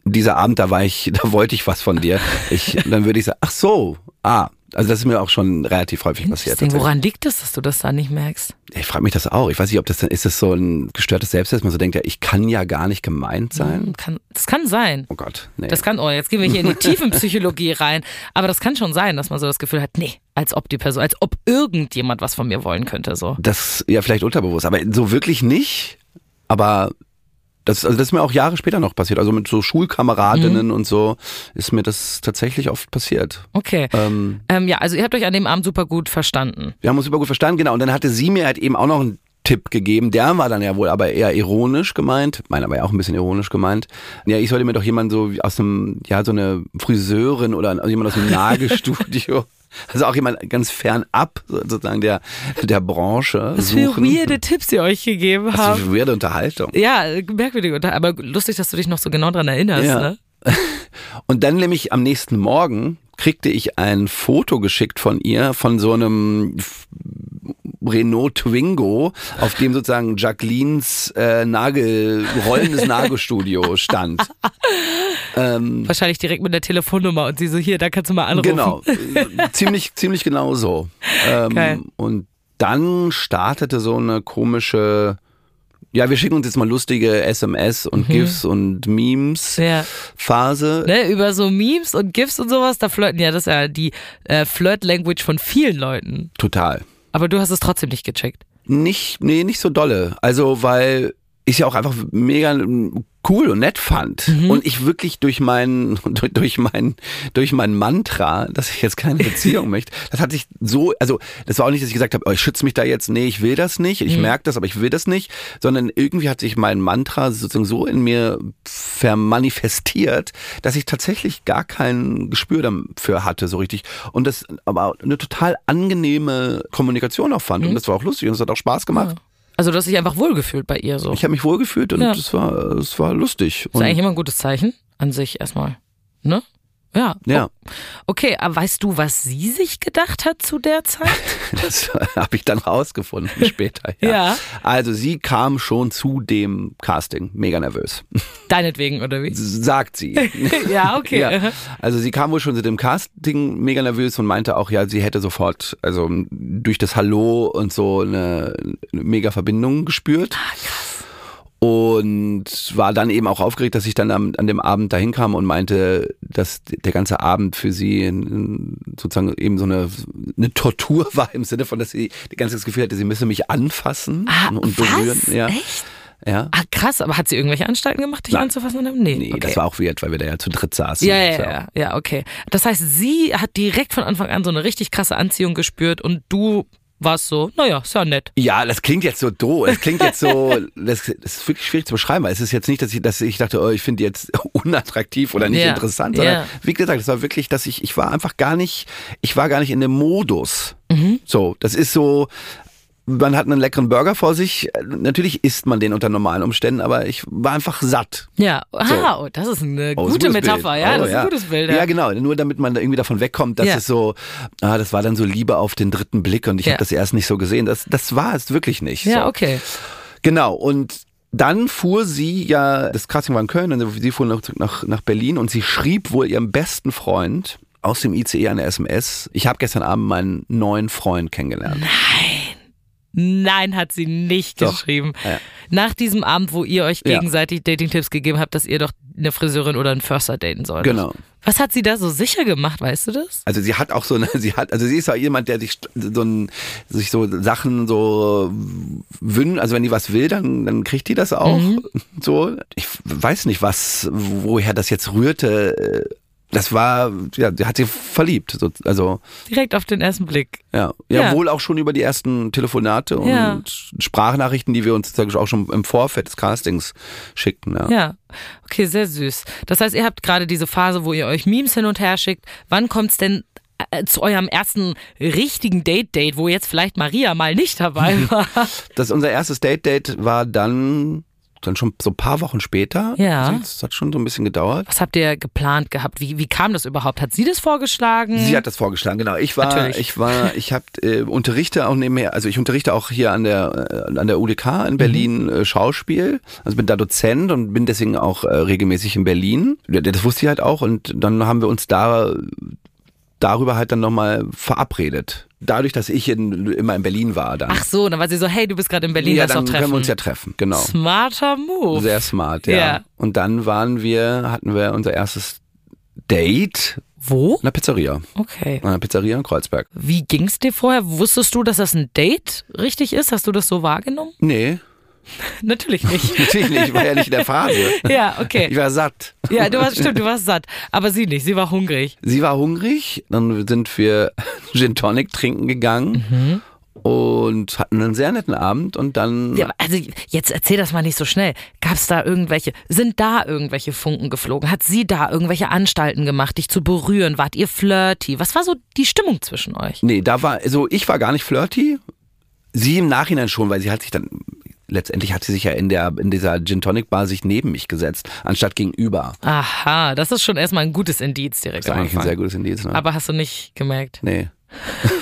[SPEAKER 5] dieser Abend, da war ich, da wollte ich was von dir. Ich, dann würde ich sagen, ach so, ah, also das ist mir auch schon relativ häufig passiert.
[SPEAKER 1] Woran liegt es, dass du das da nicht merkst?
[SPEAKER 5] Ich frage mich das auch. Ich weiß nicht, ob das dann ist das so ein gestörtes Selbstbild, dass man so denkt, ja, ich kann ja gar nicht gemeint sein.
[SPEAKER 1] Kann, das kann sein.
[SPEAKER 5] Oh Gott, nee.
[SPEAKER 1] Das kann, oh, jetzt gehen wir hier in die Tiefenpsychologie rein. Aber das kann schon sein, dass man so das Gefühl hat, nee, als ob die Person, als ob irgendjemand was von mir wollen könnte, so.
[SPEAKER 5] Das ja vielleicht unterbewusst, aber so wirklich nicht. Aber das, also das ist mir auch Jahre später noch passiert. Also mit so Schulkameradinnen und so ist mir das tatsächlich oft passiert.
[SPEAKER 1] Okay.
[SPEAKER 5] Ähm,
[SPEAKER 1] Ähm, ja, also ihr habt euch an dem Abend super gut verstanden.
[SPEAKER 5] wir haben uns super gut verstanden, genau. Und dann hatte sie mir halt eben auch noch einen Tipp gegeben. Der war dann ja wohl aber eher ironisch gemeint. Meiner war ja auch ein bisschen ironisch gemeint. Ja, ich sollte mir doch jemand so aus einem, ja, so eine Friseurin oder jemand aus dem Nagelstudio. Also auch jemand ganz fernab sozusagen der, der Branche
[SPEAKER 1] Was für
[SPEAKER 5] suchen.
[SPEAKER 1] weirde Tipps ihr euch gegeben
[SPEAKER 5] Was
[SPEAKER 1] habt.
[SPEAKER 5] für weirde Unterhaltung.
[SPEAKER 1] Ja, merkwürdig, unter- aber lustig, dass du dich noch so genau dran erinnerst,
[SPEAKER 5] Ja.
[SPEAKER 1] ne?
[SPEAKER 5] Und dann nämlich am nächsten Morgen kriegte ich ein Foto geschickt von ihr, von so einem Renault Twingo, auf dem sozusagen Jacquelines äh, Nagel, rollendes Nagelstudio stand. ähm,
[SPEAKER 1] Wahrscheinlich direkt mit der Telefonnummer und sie so, hier, da kannst du mal anrufen.
[SPEAKER 5] genau, ziemlich, ziemlich genau so.
[SPEAKER 1] Geil.
[SPEAKER 5] Ähm, und dann startete so eine komische, ja, wir schicken uns jetzt mal lustige SMS und GIFs und Memes
[SPEAKER 1] Mhm. Ja.
[SPEAKER 5] Phase.
[SPEAKER 1] Ne, über so Memes und GIFs und sowas, da flirten ja, das ist ja die äh, Flirt-Language von vielen Leuten.
[SPEAKER 5] Total.
[SPEAKER 1] Aber du hast es trotzdem nicht gecheckt.
[SPEAKER 5] Nicht, nee, nicht so dolle. Also, weil ich ja auch einfach mega cool und nett fand. Und ich wirklich durch mein, durch, durch mein, durch mein Mantra, dass ich jetzt keine Beziehung möchte, das hat sich so, also, das war auch nicht, dass ich gesagt habe, oh, ich schütze mich da jetzt, nee, ich will das nicht, ich merke das, aber ich will das nicht, sondern irgendwie hat sich mein Mantra sozusagen so in mir vermanifestiert, dass ich tatsächlich gar kein Gespür dafür hatte, so richtig. Und das aber eine total angenehme Kommunikation auch fand. Und das war auch lustig und es hat auch Spaß gemacht.
[SPEAKER 1] Also du hast dich einfach wohlgefühlt bei ihr so.
[SPEAKER 5] Ich habe mich wohlgefühlt und
[SPEAKER 1] Ja.
[SPEAKER 5] es war, es war lustig.
[SPEAKER 1] ist
[SPEAKER 5] Und,
[SPEAKER 1] eigentlich immer ein gutes Zeichen an sich erstmal. Ne? Ja.
[SPEAKER 5] ja,
[SPEAKER 1] Okay, aber weißt du, was sie sich gedacht hat zu der Zeit?
[SPEAKER 5] das habe ich dann rausgefunden später. Ja.
[SPEAKER 1] Ja.
[SPEAKER 5] Also sie kam schon zu dem Casting mega nervös,
[SPEAKER 1] Deinetwegen, oder wie?
[SPEAKER 5] sagt sie.
[SPEAKER 1] ja, okay.
[SPEAKER 5] Ja. Also sie kam wohl schon zu dem Casting mega nervös und meinte auch, ja, sie hätte sofort, also durch das Hallo und so eine, eine mega Verbindung gespürt.
[SPEAKER 1] Ah, krass.
[SPEAKER 5] Und war dann eben auch aufgeregt, dass ich dann am, an dem Abend dahin kam und meinte, dass der ganze Abend für sie sozusagen eben so eine, eine Tortur war im Sinne von, dass sie die ganze Zeit das Gefühl hatte, sie müsse mich anfassen
[SPEAKER 1] Ah,
[SPEAKER 5] und berühren.
[SPEAKER 1] was?
[SPEAKER 5] Ja.
[SPEAKER 1] Echt?
[SPEAKER 5] Ja.
[SPEAKER 1] Ah, krass, aber hat sie irgendwelche Anstalten gemacht, dich
[SPEAKER 5] Nein.
[SPEAKER 1] anzufassen? Nee,
[SPEAKER 5] Nee,
[SPEAKER 1] okay.
[SPEAKER 5] das war auch weird, weil wir da ja zu dritt saßen.
[SPEAKER 1] Ja, ja,
[SPEAKER 5] So.
[SPEAKER 1] ja, ja, okay. Das heißt, sie hat direkt von Anfang an so eine richtig krasse Anziehung gespürt und du warst so, naja, ist ja nett.
[SPEAKER 5] Ja, das klingt jetzt so doof. Es klingt jetzt so, das, das ist wirklich schwierig zu beschreiben, weil es ist jetzt nicht, dass ich, dass ich dachte, oh, ich finde die jetzt unattraktiv oder nicht
[SPEAKER 1] Ja,
[SPEAKER 5] interessant, sondern
[SPEAKER 1] ja.
[SPEAKER 5] wie gesagt, es war wirklich, dass ich, ich war einfach gar nicht, ich war gar nicht in dem Modus.
[SPEAKER 1] Mhm.
[SPEAKER 5] So, das ist so, man hat einen leckeren Burger vor sich. Natürlich isst man den unter normalen Umständen, aber ich war einfach satt.
[SPEAKER 1] Ja, ah, oh, das ist eine
[SPEAKER 5] Oh, ist ein
[SPEAKER 1] gute Metapher,
[SPEAKER 5] Bild.
[SPEAKER 1] ja,
[SPEAKER 5] Oh,
[SPEAKER 1] das ist ein gutes Bild.
[SPEAKER 5] Ja, genau. Nur damit man da irgendwie davon wegkommt, dass
[SPEAKER 1] Ja.
[SPEAKER 5] es so, ah, das war dann so Liebe auf den dritten Blick und ich
[SPEAKER 1] Ja.
[SPEAKER 5] habe das erst nicht so gesehen. Das, das war es wirklich nicht.
[SPEAKER 1] Ja,
[SPEAKER 5] so.
[SPEAKER 1] okay.
[SPEAKER 5] Genau. Und dann fuhr sie ja, das Casting war in Köln, und sie fuhr nach, nach, nach Berlin und sie schrieb wohl ihrem besten Freund aus dem ICE eine SMS. Ich habe gestern Abend meinen neuen Freund kennengelernt.
[SPEAKER 1] Nein, hat sie nicht
[SPEAKER 5] Doch.
[SPEAKER 1] geschrieben.
[SPEAKER 5] Ja.
[SPEAKER 1] Nach diesem Abend, wo ihr euch
[SPEAKER 5] Ja.
[SPEAKER 1] gegenseitig Dating-Tipps gegeben habt, dass ihr doch eine Friseurin oder einen Förster daten solltet.
[SPEAKER 5] Genau.
[SPEAKER 1] Was hat sie da so sicher gemacht, weißt du das?
[SPEAKER 5] Also sie hat auch so eine, sie hat, also sie ist auch jemand, der sich so ein, sich so Sachen so wünscht, also wenn die was will, dann, dann kriegt die das auch. So, ich weiß nicht, was, woher das jetzt rührte. Das war, ja, sie hat sich verliebt. So, also
[SPEAKER 1] Direkt auf den ersten Blick.
[SPEAKER 5] ja, ja,
[SPEAKER 1] Ja.
[SPEAKER 5] wohl auch schon über die ersten Telefonate und
[SPEAKER 1] Ja.
[SPEAKER 5] Sprachnachrichten, die wir uns sozusagen auch schon im Vorfeld des Castings schickten. Ja.
[SPEAKER 1] Ja. Okay, sehr süß. Das heißt, ihr habt gerade diese Phase, wo ihr euch Memes hin und her schickt. Wann kommt's denn äh, zu eurem ersten richtigen Date-Date, wo jetzt vielleicht Maria mal nicht dabei war?
[SPEAKER 5] Das unser erstes Date-Date war dann, dann schon so ein paar Wochen später.
[SPEAKER 1] Ja.
[SPEAKER 5] Also Das hat schon so ein bisschen gedauert.
[SPEAKER 1] Was habt ihr geplant gehabt? Wie, wie kam das überhaupt? Hat sie das vorgeschlagen?
[SPEAKER 5] Sie hat das vorgeschlagen, genau. Ich war,
[SPEAKER 1] Natürlich.
[SPEAKER 5] ich war, ich habe äh, unterrichte auch nebenher, also ich unterrichte auch hier an der äh, an der UDK in Berlin äh, Schauspiel. Also bin da Dozent und bin deswegen auch äh, regelmäßig in Berlin. Ja, Das wusste ich halt auch und dann haben wir uns da darüber halt dann nochmal verabredet. Dadurch, dass ich in, immer in Berlin war dann.
[SPEAKER 1] Ach so, dann war sie so, hey, du bist gerade in Berlin,
[SPEAKER 5] ja,
[SPEAKER 1] lass doch
[SPEAKER 5] dann
[SPEAKER 1] treffen.
[SPEAKER 5] können wir uns ja treffen, genau.
[SPEAKER 1] Smarter Move.
[SPEAKER 5] Sehr smart, ja.
[SPEAKER 1] Ja.
[SPEAKER 5] Und dann waren wir, hatten wir unser erstes Date
[SPEAKER 1] Wo?
[SPEAKER 5] in einer Pizzeria.
[SPEAKER 1] Okay.
[SPEAKER 5] In einer Pizzeria in Kreuzberg.
[SPEAKER 1] Wie ging's dir vorher? Wusstest du, dass das ein Date richtig ist? Hast du das so wahrgenommen?
[SPEAKER 5] Nee,
[SPEAKER 1] Natürlich nicht.
[SPEAKER 5] natürlich nicht. Ich war ja nicht in der Phase.
[SPEAKER 1] ja, okay.
[SPEAKER 5] Ich war satt.
[SPEAKER 1] Ja, du warst stimmt, du warst satt. Aber sie nicht, sie war hungrig.
[SPEAKER 5] Sie war hungrig, dann sind wir Gin Tonic trinken gegangen und hatten einen sehr netten Abend und dann
[SPEAKER 1] Ja, also jetzt erzähl das mal nicht so schnell. Gab's da irgendwelche, sind da irgendwelche Funken geflogen? Hat sie da irgendwelche Anstalten gemacht, dich zu berühren? Wart ihr flirty? Was war so die Stimmung zwischen euch?
[SPEAKER 5] nee, da war also ich war gar nicht flirty. Sie im Nachhinein schon, weil sie hat sich dann letztendlich hat sie sich ja in der in dieser Gin Tonic Bar sich neben mich gesetzt, anstatt gegenüber.
[SPEAKER 1] Aha, das ist schon erstmal ein gutes Indiz direkt
[SPEAKER 5] Das ist eigentlich ein sehr gutes Indiz, ne?
[SPEAKER 1] Aber hast du nicht gemerkt?
[SPEAKER 5] nee.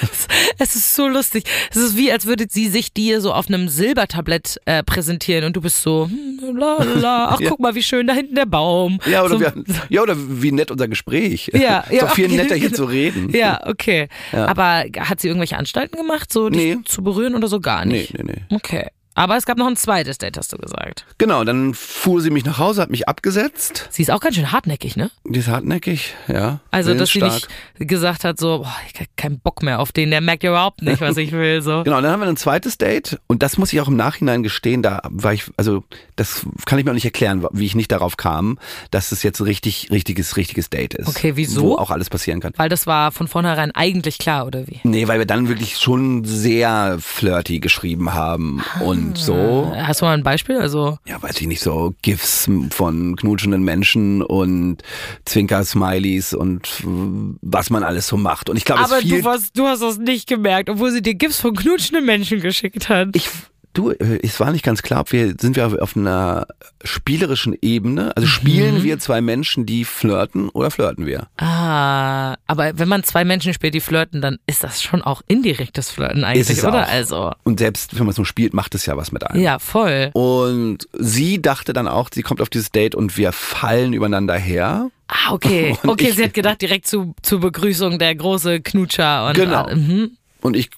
[SPEAKER 1] Es ist so lustig. Es ist wie, als würde sie sich dir so auf einem Silbertablett äh, präsentieren und du bist so, hm, la, la, ach
[SPEAKER 5] Ja.
[SPEAKER 1] guck mal, wie schön da hinten der Baum.
[SPEAKER 5] Ja, oder,
[SPEAKER 1] so,
[SPEAKER 5] wir, ja, oder wie nett unser Gespräch.
[SPEAKER 1] Ja,
[SPEAKER 5] ist
[SPEAKER 1] ja,
[SPEAKER 5] doch viel
[SPEAKER 1] okay.
[SPEAKER 5] netter hier zu reden.
[SPEAKER 1] Ja, okay.
[SPEAKER 5] Ja.
[SPEAKER 1] Aber hat sie irgendwelche Anstalten gemacht, so dich
[SPEAKER 5] Nee.
[SPEAKER 1] zu berühren oder so gar
[SPEAKER 5] Nee,
[SPEAKER 1] nicht?
[SPEAKER 5] nee, nee.
[SPEAKER 1] Okay. Aber es gab noch ein zweites Date, hast du gesagt.
[SPEAKER 5] Genau, dann fuhr sie mich nach Hause, hat mich abgesetzt.
[SPEAKER 1] Sie ist auch ganz schön hartnäckig, ne?
[SPEAKER 5] Die ist hartnäckig, ja.
[SPEAKER 1] Also, dass sie nicht gesagt hat, so, boah, ich hab keinen Bock mehr auf den, der merkt ja überhaupt nicht, was ich will, so.
[SPEAKER 5] Genau, dann haben wir ein zweites Date und das muss ich auch im Nachhinein gestehen, da war ich, also das kann ich mir auch nicht erklären, wie ich nicht darauf kam, dass es jetzt ein richtig, richtiges, richtiges Date ist.
[SPEAKER 1] Okay, wieso?
[SPEAKER 5] Wo auch alles passieren kann.
[SPEAKER 1] Weil das war von vornherein eigentlich klar, oder wie?
[SPEAKER 5] Nee, weil wir dann wirklich schon sehr flirty geschrieben haben und so.
[SPEAKER 1] Hast du mal ein Beispiel? Also,
[SPEAKER 5] Ja, weiß ich nicht, so GIFs von knutschenden Menschen und Zwinker-Smileys und äh, was man alles so macht. Und ich glaube, es
[SPEAKER 1] aber
[SPEAKER 5] ist viel
[SPEAKER 1] du, warst, du hast das nicht gemerkt, obwohl sie dir Gips von knutschenden Menschen geschickt hat.
[SPEAKER 5] Ich, du, äh, es war nicht ganz klar, ob wir, sind wir auf einer spielerischen Ebene? Also spielen
[SPEAKER 1] Mhm.
[SPEAKER 5] wir zwei Menschen, die flirten oder flirten wir?
[SPEAKER 1] Ah, aber wenn man zwei Menschen spielt, die flirten, dann ist das schon auch indirektes Flirten eigentlich, oder?
[SPEAKER 5] auch.
[SPEAKER 1] Also,
[SPEAKER 5] Und selbst wenn man so spielt, macht es ja was mit einem.
[SPEAKER 1] ja, voll.
[SPEAKER 5] Und sie dachte dann auch, sie kommt auf dieses Date und wir fallen übereinander her.
[SPEAKER 1] Ah, okay.
[SPEAKER 5] Und
[SPEAKER 1] Okay,
[SPEAKER 5] ich-
[SPEAKER 1] sie hat gedacht, direkt zu, zur Begrüßung der große Knutscher und
[SPEAKER 5] Genau.
[SPEAKER 1] ah, mhm.
[SPEAKER 5] Und ich,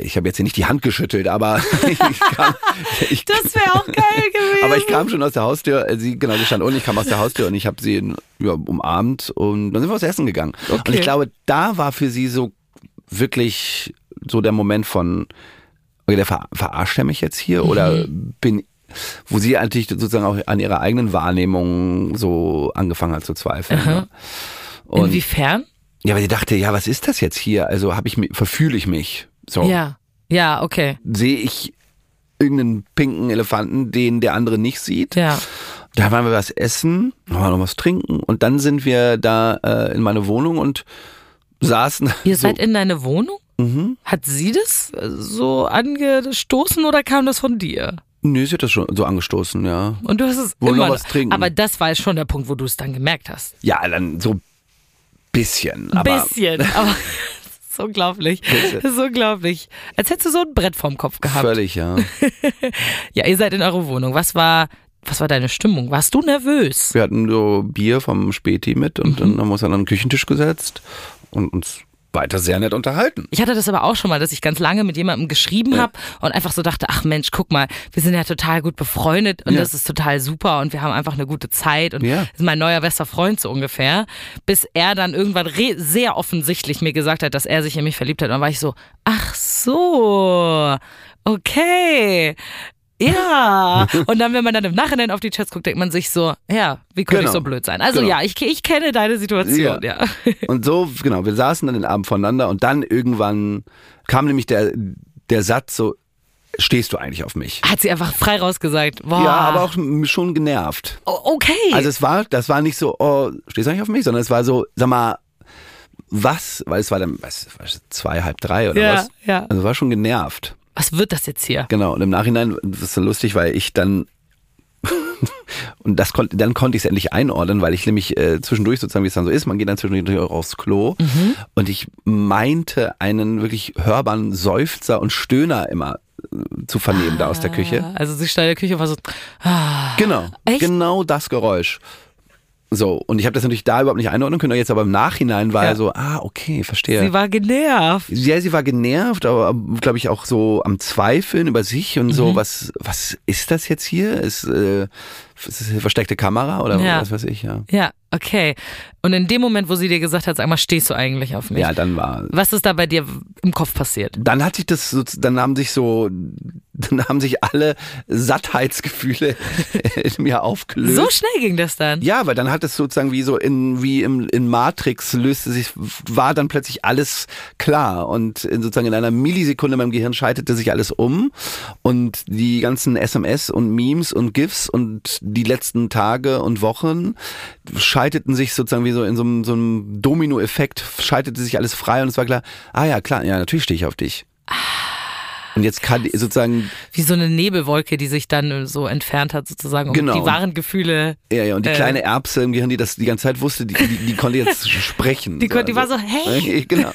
[SPEAKER 5] ich habe jetzt hier nicht die Hand geschüttelt, aber ich kam, ich,
[SPEAKER 1] Das wäre auch geil gewesen.
[SPEAKER 5] aber ich kam schon aus der Haustür, äh, sie, genau, sie stand unten, ich kam aus der Haustür und ich habe sie ja, umarmt und dann sind wir was essen gegangen. Und
[SPEAKER 1] Okay.
[SPEAKER 5] ich glaube, da war für sie so wirklich so der Moment von, okay, der ver verarscht er mich jetzt hier oder
[SPEAKER 1] Mhm.
[SPEAKER 5] bin, wo sie eigentlich sozusagen auch an ihrer eigenen Wahrnehmung so angefangen hat zu zweifeln. ne? Und
[SPEAKER 1] Inwiefern?
[SPEAKER 5] Ja, weil sie dachte, ja, was ist das jetzt hier? Also habe ich mi- verfühle ich mich? So
[SPEAKER 1] Ja. Ja, okay.
[SPEAKER 5] sehe ich irgendeinen pinken Elefanten, den der andere nicht sieht.
[SPEAKER 1] Ja.
[SPEAKER 5] Da waren wir was essen, wir noch was trinken und dann sind wir da äh, in meine Wohnung und saßen.
[SPEAKER 1] Ihr
[SPEAKER 5] so,
[SPEAKER 1] seid in deine Wohnung?
[SPEAKER 5] Mhm.
[SPEAKER 1] Hat sie das äh, so angestoßen oder kam das von dir?
[SPEAKER 5] Nö, sie hat das schon so angestoßen, ja.
[SPEAKER 1] Und du hast es
[SPEAKER 5] wir
[SPEAKER 1] immer
[SPEAKER 5] was trinken?
[SPEAKER 1] Aber das war schon der Punkt, wo du es dann gemerkt hast.
[SPEAKER 5] Ja, dann so bisschen.
[SPEAKER 1] Ein
[SPEAKER 5] aber
[SPEAKER 1] bisschen, aber das ist unglaublich. Das ist unglaublich. Als hättest du so ein Brett vorm Kopf gehabt.
[SPEAKER 5] Völlig, ja.
[SPEAKER 1] Ja, ihr seid in eurer Wohnung. Was war, was war deine Stimmung? Warst du nervös?
[SPEAKER 5] Wir hatten so Bier vom Späti mit und
[SPEAKER 1] Mhm.
[SPEAKER 5] dann haben wir uns an den Küchentisch gesetzt und uns weiter sehr nett unterhalten.
[SPEAKER 1] Ich hatte das aber auch schon mal, dass ich ganz lange mit jemandem geschrieben
[SPEAKER 5] Ja.
[SPEAKER 1] habe und einfach so dachte, ach Mensch, guck mal, wir sind ja total gut befreundet und
[SPEAKER 5] Ja.
[SPEAKER 1] das ist total super und wir haben einfach eine gute Zeit und
[SPEAKER 5] Ja.
[SPEAKER 1] ist mein neuer bester Freund so ungefähr, bis er dann irgendwann sehr offensichtlich mir gesagt hat, dass er sich in mich verliebt hat und dann war ich so, ach so, okay. Ja, und dann, wenn man dann im Nachhinein auf die Chats guckt, denkt man sich so, ja, wie konnte
[SPEAKER 5] Genau.
[SPEAKER 1] ich so blöd sein? Also
[SPEAKER 5] Genau.
[SPEAKER 1] ja, ich, ich kenne deine Situation, ja.
[SPEAKER 5] Und so, genau, wir saßen dann den Abend voneinander und dann irgendwann kam nämlich der, der Satz so, stehst du eigentlich auf mich?
[SPEAKER 1] Hat sie einfach frei rausgesagt. Boah.
[SPEAKER 5] Ja, aber auch schon genervt.
[SPEAKER 1] O- Okay.
[SPEAKER 5] Also es war, das war nicht so, oh, stehst du eigentlich auf mich, sondern es war so, sag mal, was, weil es war dann was, was, zwei, halb drei oder
[SPEAKER 1] Ja,
[SPEAKER 5] was.
[SPEAKER 1] ja.
[SPEAKER 5] Also war schon genervt.
[SPEAKER 1] Was wird das jetzt hier?
[SPEAKER 5] Genau, und im Nachhinein, das ist so lustig, weil ich dann und das konnte, dann konnte ich es endlich einordnen, weil ich nämlich äh, zwischendurch sozusagen, wie es dann so ist, man geht dann zwischendurch auch aufs Klo
[SPEAKER 1] Mhm.
[SPEAKER 5] und ich meinte einen wirklich hörbaren Seufzer und Stöhner immer äh, zu vernehmen da aus der Küche.
[SPEAKER 1] Also sie stand in der Küche und war so, ah,
[SPEAKER 5] Genau,
[SPEAKER 1] Echt?
[SPEAKER 5] genau das Geräusch. So, und ich habe das natürlich da überhaupt nicht einordnen können, jetzt aber im Nachhinein war
[SPEAKER 1] Ja.
[SPEAKER 5] er so, ah, okay, verstehe.
[SPEAKER 1] sie war genervt.
[SPEAKER 5] Ja, sie war genervt, aber glaube ich auch so am Zweifeln über sich und
[SPEAKER 1] Mhm.
[SPEAKER 5] so, was, was ist das jetzt hier? Ist, äh, ist das eine versteckte Kamera oder
[SPEAKER 1] Ja.
[SPEAKER 5] was weiß ich, ja.
[SPEAKER 1] Ja, okay. Und in dem Moment, wo sie dir gesagt hat, sag mal, stehst du eigentlich auf mich?
[SPEAKER 5] Ja, dann war,
[SPEAKER 1] Was ist da bei dir im Kopf passiert?
[SPEAKER 5] dann hat sich das, so, dann haben sich so, dann haben sich alle Sattheitsgefühle in mir aufgelöst.
[SPEAKER 1] So schnell ging das dann.
[SPEAKER 5] Ja, weil dann hat es sozusagen wie so in, wie im, in Matrix löste sich, war dann plötzlich alles klar und in, sozusagen in einer Millisekunde in meinem Gehirn schaltete sich alles um und die ganzen SMS und Memes und GIFs und die letzten Tage und Wochen schalteten sich sozusagen wie so in so einem, so einem Domino-Effekt, schaltete sich alles frei und es war klar, ah ja, klar, ja, natürlich stehe ich auf dich. Und jetzt kann die sozusagen
[SPEAKER 1] Wie so eine Nebelwolke, die sich dann so entfernt hat, sozusagen, um
[SPEAKER 5] Genau.
[SPEAKER 1] die wahren Gefühle.
[SPEAKER 5] Ja, ja, und die
[SPEAKER 1] Äh.
[SPEAKER 5] kleine Erbse im Gehirn, die das die ganze Zeit wusste, die, die, die konnte jetzt sprechen.
[SPEAKER 1] Die kon- die war so, hey.
[SPEAKER 5] Genau.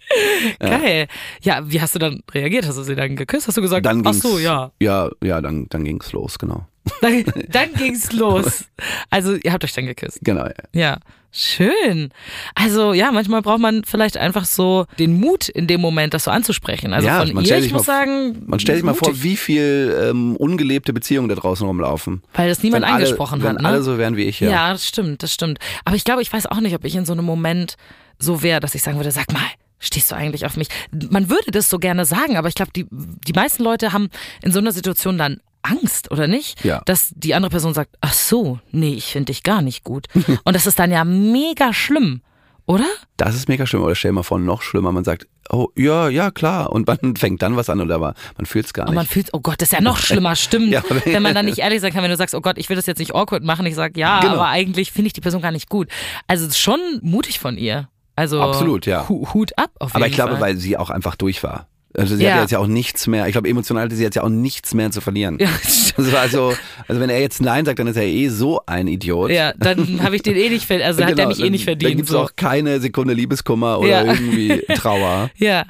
[SPEAKER 1] Geil. Ja, wie hast du dann reagiert? Hast du sie dann geküsst? Hast du gesagt,
[SPEAKER 5] Dann
[SPEAKER 1] ach so, ja.
[SPEAKER 5] Ja, ja, dann, dann ging's los, genau.
[SPEAKER 1] Dann, dann ging's los. Also, ihr habt euch dann geküsst.
[SPEAKER 5] Genau, ja.
[SPEAKER 1] Ja, schön. Also ja, manchmal braucht man vielleicht einfach so den Mut in dem Moment, das so anzusprechen. Also
[SPEAKER 5] Ja,
[SPEAKER 1] von
[SPEAKER 5] man
[SPEAKER 1] ihr,
[SPEAKER 5] stellt
[SPEAKER 1] ich muss
[SPEAKER 5] mal-
[SPEAKER 1] sagen,
[SPEAKER 5] Man stellt sich mal vor, wie viel ähm, ungelebte Beziehungen da draußen rumlaufen.
[SPEAKER 1] weil das niemand
[SPEAKER 5] wenn alle,
[SPEAKER 1] angesprochen
[SPEAKER 5] wenn
[SPEAKER 1] hat. Ne?
[SPEAKER 5] alle so wären wie ich, ja.
[SPEAKER 1] ja. das stimmt, das stimmt. Aber ich glaube, ich weiß auch nicht, ob ich in so einem Moment so wäre, dass ich sagen würde, sag mal, stehst du eigentlich auf mich? Man würde das so gerne sagen, aber ich glaube, die, die meisten Leute haben in so einer Situation dann Angst, oder nicht?
[SPEAKER 5] Ja.
[SPEAKER 1] Dass die andere Person sagt, ach so, nee, ich finde dich gar nicht gut. Und das ist dann ja mega schlimm, oder?
[SPEAKER 5] Das ist mega schlimm. Oder stell dir mal vor, noch schlimmer, man sagt, oh, ja, ja, klar. Und man fängt dann was an oder man fühlt's gar
[SPEAKER 1] Und man
[SPEAKER 5] nicht.
[SPEAKER 1] fühlt, oh Gott, das ist ja noch schlimmer, stimmt.
[SPEAKER 5] Ja, aber-
[SPEAKER 1] wenn man dann nicht ehrlich sein kann, wenn du sagst, oh Gott, ich will das jetzt nicht awkward machen, ich sag ja,
[SPEAKER 5] Genau.
[SPEAKER 1] aber eigentlich finde ich die Person gar nicht gut. Also es ist schon mutig von ihr. Also
[SPEAKER 5] Absolut, ja.
[SPEAKER 1] Hu Hut ab auf
[SPEAKER 5] Aber
[SPEAKER 1] jeden
[SPEAKER 5] ich glaube,
[SPEAKER 1] Fall.
[SPEAKER 5] weil sie auch einfach durch war. Also sie
[SPEAKER 1] Ja.
[SPEAKER 5] hat jetzt ja auch nichts mehr, ich glaube emotional hatte sie jetzt ja auch nichts mehr zu verlieren.
[SPEAKER 1] ja,
[SPEAKER 5] war also, also wenn er jetzt Nein sagt, dann ist er eh so ein Idiot.
[SPEAKER 1] ja, dann habe ich den eh nicht verdient, also hat er mich eh
[SPEAKER 5] dann-
[SPEAKER 1] nicht
[SPEAKER 5] Dann
[SPEAKER 1] verdient.
[SPEAKER 5] gibt's
[SPEAKER 1] So.
[SPEAKER 5] auch keine Sekunde Liebeskummer oder
[SPEAKER 1] Ja.
[SPEAKER 5] irgendwie Trauer.
[SPEAKER 1] Ja.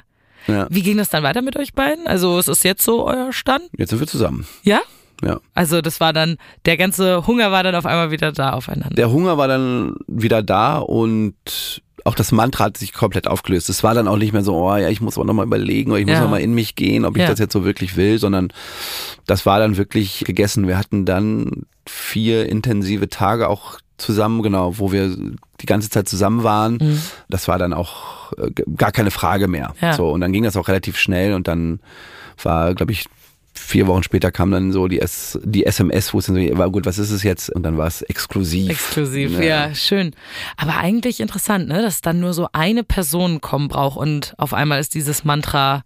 [SPEAKER 5] Ja.
[SPEAKER 1] Wie ging das dann weiter mit euch beiden? Also ist es jetzt so euer Stand?
[SPEAKER 5] Jetzt sind wir zusammen.
[SPEAKER 1] Ja?
[SPEAKER 5] Ja.
[SPEAKER 1] Also das war dann, der ganze Hunger war dann auf einmal wieder da aufeinander.
[SPEAKER 5] Der Hunger war dann wieder da und auch das Mantra hat sich komplett aufgelöst. Es war dann auch nicht mehr so, oh ja, ich muss aber nochmal überlegen oder ich muss
[SPEAKER 1] Ja.
[SPEAKER 5] nochmal in mich gehen, ob ich
[SPEAKER 1] Ja.
[SPEAKER 5] das jetzt so wirklich will, sondern das war dann wirklich gegessen. Wir hatten dann vier intensive Tage auch zusammen, genau, wo wir die ganze Zeit zusammen waren. Das war dann auch äh, gar keine Frage mehr.
[SPEAKER 1] Ja.
[SPEAKER 5] So, und dann ging das auch relativ schnell und dann war, glaube ich, vier Wochen später kam dann so die, S die SMS, wo es dann so war, gut, was ist es jetzt? Und dann war es exklusiv.
[SPEAKER 1] Exklusiv,
[SPEAKER 5] Ja.
[SPEAKER 1] ja. schön. Aber eigentlich interessant, ne, dass dann nur so eine Person kommen braucht und auf einmal ist dieses Mantra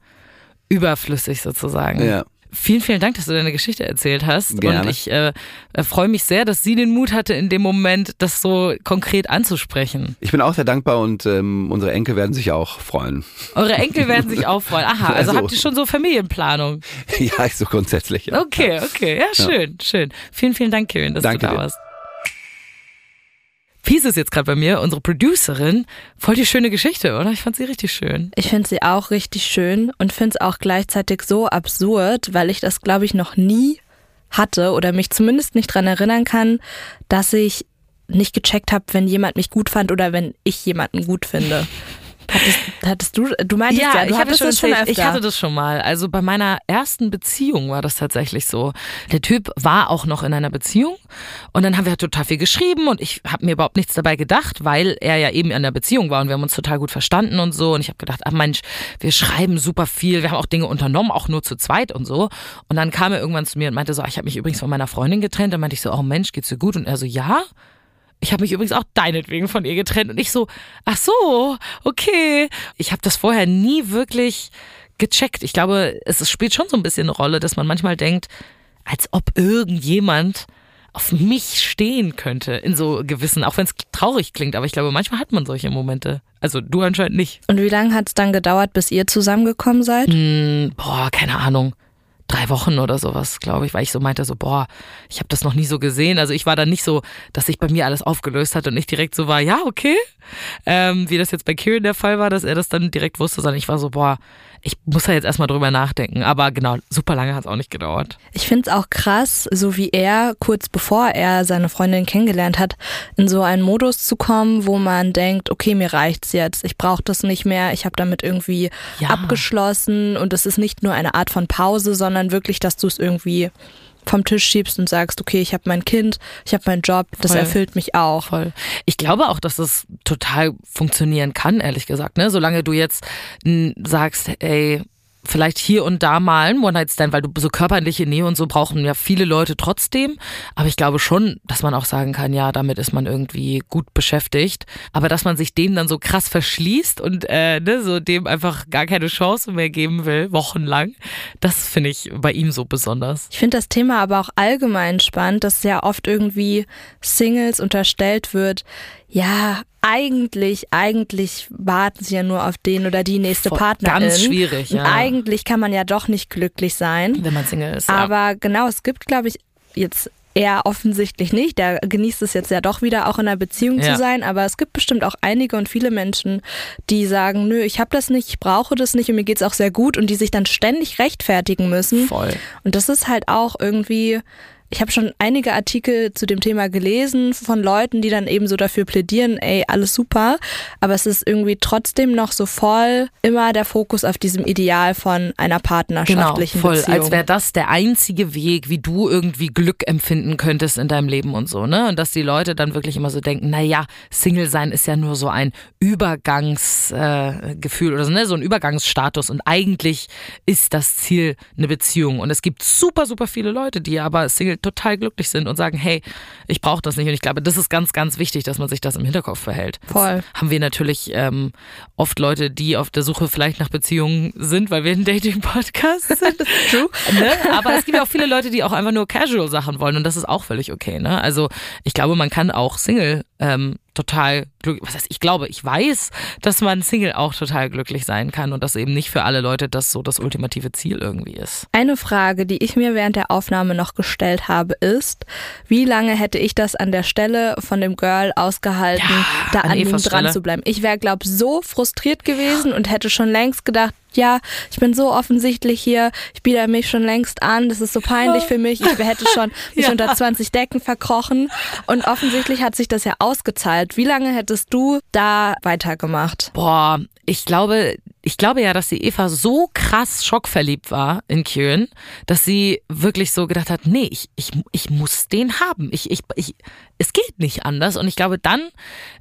[SPEAKER 1] überflüssig sozusagen.
[SPEAKER 5] Ja.
[SPEAKER 1] Vielen, vielen Dank, dass du deine Geschichte erzählt hast.
[SPEAKER 5] Gerne.
[SPEAKER 1] Und ich äh, äh, freue mich sehr, dass sie den Mut hatte, in dem Moment das so konkret anzusprechen.
[SPEAKER 5] Ich bin auch sehr dankbar und ähm, unsere Enkel werden sich auch freuen.
[SPEAKER 1] Eure Enkel werden sich auch freuen. Aha, also
[SPEAKER 5] Also-
[SPEAKER 1] habt ihr schon so Familienplanung?
[SPEAKER 5] ja, ich so grundsätzlich. Ja.
[SPEAKER 1] Okay, okay, ja, schön, schön. Vielen, vielen Dank, Kevin, dass
[SPEAKER 5] Danke
[SPEAKER 1] du da
[SPEAKER 5] dir.
[SPEAKER 1] Fies ist jetzt gerade bei mir, unsere Producerin. Voll die schöne Geschichte, oder? Ich fand sie richtig schön.
[SPEAKER 4] Ich finde sie auch richtig schön und finde es auch gleichzeitig so absurd, weil ich das, glaube ich, noch nie hatte oder mich zumindest nicht dran erinnern kann, dass ich nicht gecheckt habe, wenn jemand mich gut fand oder wenn ich jemanden gut finde. Hattest, hattest du, du meintest ja, du
[SPEAKER 1] ich, hatte
[SPEAKER 4] das schon öfter.
[SPEAKER 1] ich hatte das schon mal. Also bei meiner ersten Beziehung war das tatsächlich so. Der Typ war auch noch in einer Beziehung und dann haben wir total viel geschrieben und ich habe mir überhaupt nichts dabei gedacht, weil er ja eben in einer Beziehung war und wir haben uns total gut verstanden und so und ich habe gedacht, ach Mensch, wir schreiben super viel, wir haben auch Dinge unternommen, auch nur zu zweit und so. Und dann kam er irgendwann zu mir und meinte so, ach, ich habe mich übrigens von meiner Freundin getrennt. Dann meinte ich so, oh Mensch, geht's dir gut? Und er so, ja. Ich habe mich übrigens auch deinetwegen von ihr getrennt und ich so, ach so, okay. Ich habe das vorher nie wirklich gecheckt. Ich glaube, es spielt schon so ein bisschen eine Rolle, dass man manchmal denkt, als ob irgendjemand auf mich stehen könnte in so gewissen, auch wenn es traurig klingt, aber ich glaube, manchmal hat man solche Momente. Also du anscheinend nicht.
[SPEAKER 4] Und wie lange hat es dann gedauert, bis ihr zusammengekommen seid?
[SPEAKER 1] Hm, boah, keine Ahnung. Drei Wochen oder sowas, glaube ich, weil ich so meinte, so, boah, ich habe das noch nie so gesehen. Also ich war dann nicht so, dass sich bei mir alles aufgelöst hat und ich direkt so war, ja, okay. Ähm, wie das jetzt bei Kieran der Fall war, dass er das dann direkt wusste, sondern ich war so, boah, ich muss da jetzt erstmal drüber nachdenken. Aber genau, super lange hat es auch nicht gedauert.
[SPEAKER 4] Ich finde es auch krass, so wie er kurz bevor er seine Freundin kennengelernt hat, in so einen Modus zu kommen, wo man denkt, okay, mir reicht's jetzt, ich brauche das nicht mehr, ich habe damit irgendwie
[SPEAKER 1] Ja.
[SPEAKER 4] abgeschlossen und es ist nicht nur eine Art von Pause, sondern wirklich, dass du es irgendwie vom Tisch schiebst und sagst, okay, ich habe mein Kind, ich habe meinen Job, das
[SPEAKER 1] Voll.
[SPEAKER 4] erfüllt mich auch.
[SPEAKER 1] Voll. Ich glaube auch, dass das total funktionieren kann, ehrlich gesagt. Ne? Solange du jetzt sagst, ey, vielleicht hier und da mal ein One-Night-Stand, weil du so körperliche Nähe und so brauchen ja viele Leute trotzdem. Aber ich glaube schon, dass man auch sagen kann, ja, damit ist man irgendwie gut beschäftigt. Aber dass man sich dem dann so krass verschließt und äh, ne, so dem einfach gar keine Chance mehr geben will, wochenlang, das finde ich bei ihm so besonders.
[SPEAKER 4] Ich finde das Thema aber auch allgemein spannend, dass ja oft irgendwie Singles unterstellt wird, ja, eigentlich, eigentlich warten sie ja nur auf den oder die nächste
[SPEAKER 1] Voll-
[SPEAKER 4] Partnerin.
[SPEAKER 1] ganz schwierig, ja.
[SPEAKER 4] Und eigentlich kann man ja doch nicht glücklich sein.
[SPEAKER 1] Wenn man Single ist. ja.
[SPEAKER 4] Aber genau, es gibt, glaube ich, jetzt eher offensichtlich nicht. Der genießt es jetzt ja doch wieder auch in einer Beziehung
[SPEAKER 1] Ja.
[SPEAKER 4] zu sein. Aber es gibt bestimmt auch einige und viele Menschen, die sagen, nö, ich habe das nicht, ich brauche das nicht und mir geht's auch sehr gut und die sich dann ständig rechtfertigen müssen.
[SPEAKER 1] Voll.
[SPEAKER 4] Und das ist halt auch irgendwie, ich habe schon einige Artikel zu dem Thema gelesen von Leuten, die dann eben so dafür plädieren, ey, alles super, aber es ist irgendwie trotzdem noch so voll immer der Fokus auf diesem Ideal von einer partnerschaftlichen
[SPEAKER 1] genau, voll,
[SPEAKER 4] Beziehung.
[SPEAKER 1] als wäre das der einzige Weg, wie du irgendwie Glück empfinden könntest in deinem Leben und so, ne? Und dass die Leute dann wirklich immer so denken, na ja, Single sein ist ja nur so ein Übergangsgefühl äh, oder so, ne? So ein Übergangsstatus und eigentlich ist das Ziel eine Beziehung und es gibt super super viele Leute, die aber Single total glücklich sind und sagen, hey, ich brauche das nicht und ich glaube, das ist ganz ganz wichtig, dass man sich das im Hinterkopf behält.
[SPEAKER 4] Voll.
[SPEAKER 1] Jetzt haben wir natürlich ähm, oft Leute, die auf der Suche vielleicht nach Beziehungen sind, weil wir ein Dating-Podcast sind. True. Ne? Aber es gibt ja auch viele Leute, die auch einfach nur Casual-Sachen wollen und das ist auch völlig okay. Ne? Also ich glaube, man kann auch Single ähm, total glücklich, was heißt, ich glaube, ich weiß, dass man Single auch total glücklich sein kann und dass eben nicht für alle Leute das so das ultimative Ziel irgendwie ist.
[SPEAKER 4] Eine Frage, die ich mir während der Aufnahme noch gestellt habe, ist, wie lange hätte ich das an der Stelle von dem Girl ausgehalten,
[SPEAKER 1] Ja,
[SPEAKER 4] da
[SPEAKER 1] an
[SPEAKER 4] an, ihm dran zu bleiben? Ich wäre, glaube so frustriert gewesen und hätte schon längst gedacht, ja, ich bin so offensichtlich hier, ich biete mich schon längst an, das ist so peinlich für mich, ich hätte schon mich
[SPEAKER 1] Ja.
[SPEAKER 4] unter 20 Decken verkrochen und offensichtlich hat sich das ja ausgezahlt. Wie lange hättest du da weitergemacht?
[SPEAKER 1] Boah, ich glaube, ich glaube ja, dass die Eva so krass schockverliebt war in Kieran, dass sie wirklich so gedacht hat, nee, ich, ich, ich muss den haben. Ich, ich, ich, es geht nicht anders. Und ich glaube dann,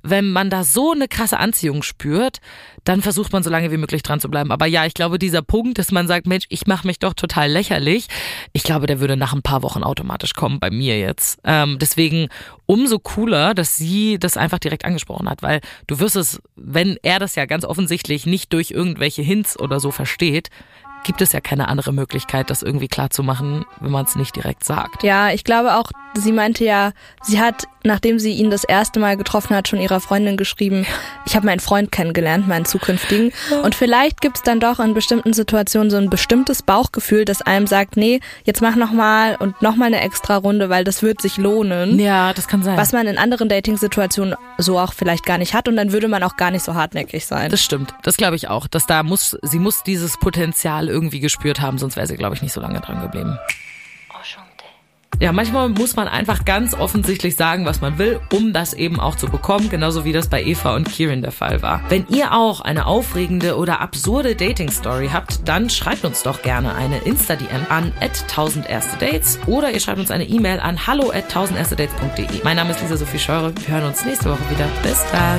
[SPEAKER 1] wenn man da so eine krasse Anziehung spürt, dann versucht man so lange wie möglich dran zu bleiben. Aber ja, ich glaube, dieser Punkt, dass man sagt, Mensch, ich mache mich doch total lächerlich, ich glaube, der würde nach ein paar Wochen automatisch kommen bei mir jetzt. Ähm, deswegen umso cooler, dass sie das einfach direkt angesprochen hat, weil du wirst es, wenn er das ja ganz offensichtlich nicht durch irgendwelche Hints oder so versteht, gibt es ja keine andere Möglichkeit, das irgendwie klar wenn man es nicht direkt sagt.
[SPEAKER 4] Ja, ich glaube auch, sie meinte ja, sie hat, nachdem sie ihn das erste Mal getroffen hat, schon ihrer Freundin geschrieben, ich habe meinen Freund kennengelernt, meinen zukünftigen. Und vielleicht gibt's dann doch in bestimmten Situationen so ein bestimmtes Bauchgefühl, das einem sagt, nee, jetzt mach nochmal und nochmal eine extra Runde, weil das wird sich lohnen.
[SPEAKER 1] Ja, das kann sein.
[SPEAKER 4] Was man in anderen Dating-Situationen so auch vielleicht gar nicht hat und dann würde man auch gar nicht so hartnäckig sein.
[SPEAKER 1] Das stimmt. Das glaube ich auch. Dass da muss, sie muss dieses Potenzial irgendwie gespürt haben, sonst wäre sie, glaube ich, nicht so lange dran geblieben. Ja, manchmal muss man einfach ganz offensichtlich sagen, was man will, um das eben auch zu bekommen, genauso wie das bei Eva und Kieran der Fall war. Wenn ihr auch eine aufregende oder absurde Dating-Story habt, dann schreibt uns doch gerne eine Insta-DM an 1000 erste Dates oder ihr schreibt uns eine E-Mail an hallo at 1000 erste Dates.de. Mein Name ist Lisa Sophie Scheure. Wir hören uns nächste Woche wieder. Bis dann.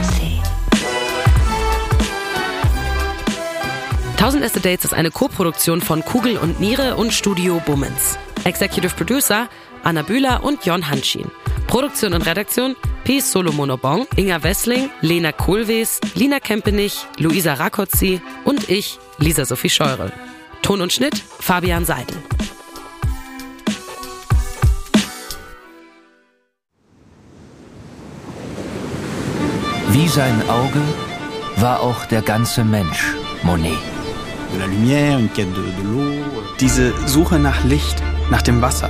[SPEAKER 6] 1000 Erste Dates ist eine Co-Produktion von Kugel und Niere und Studio Bummens. Executive Producer Anna Bühler und Jon Hanschin. Produktion und Redaktion P. Solomonobong, Inga Wessling, Lena Kohlwees, Lina Kempenich, Luisa Rakotzi und ich, Lisa Sophie Scheurel. Ton und Schnitt Fabian Seidel.
[SPEAKER 2] Wie sein Auge war auch der ganze Mensch Monet.
[SPEAKER 7] Diese Suche nach Licht, nach dem Wasser,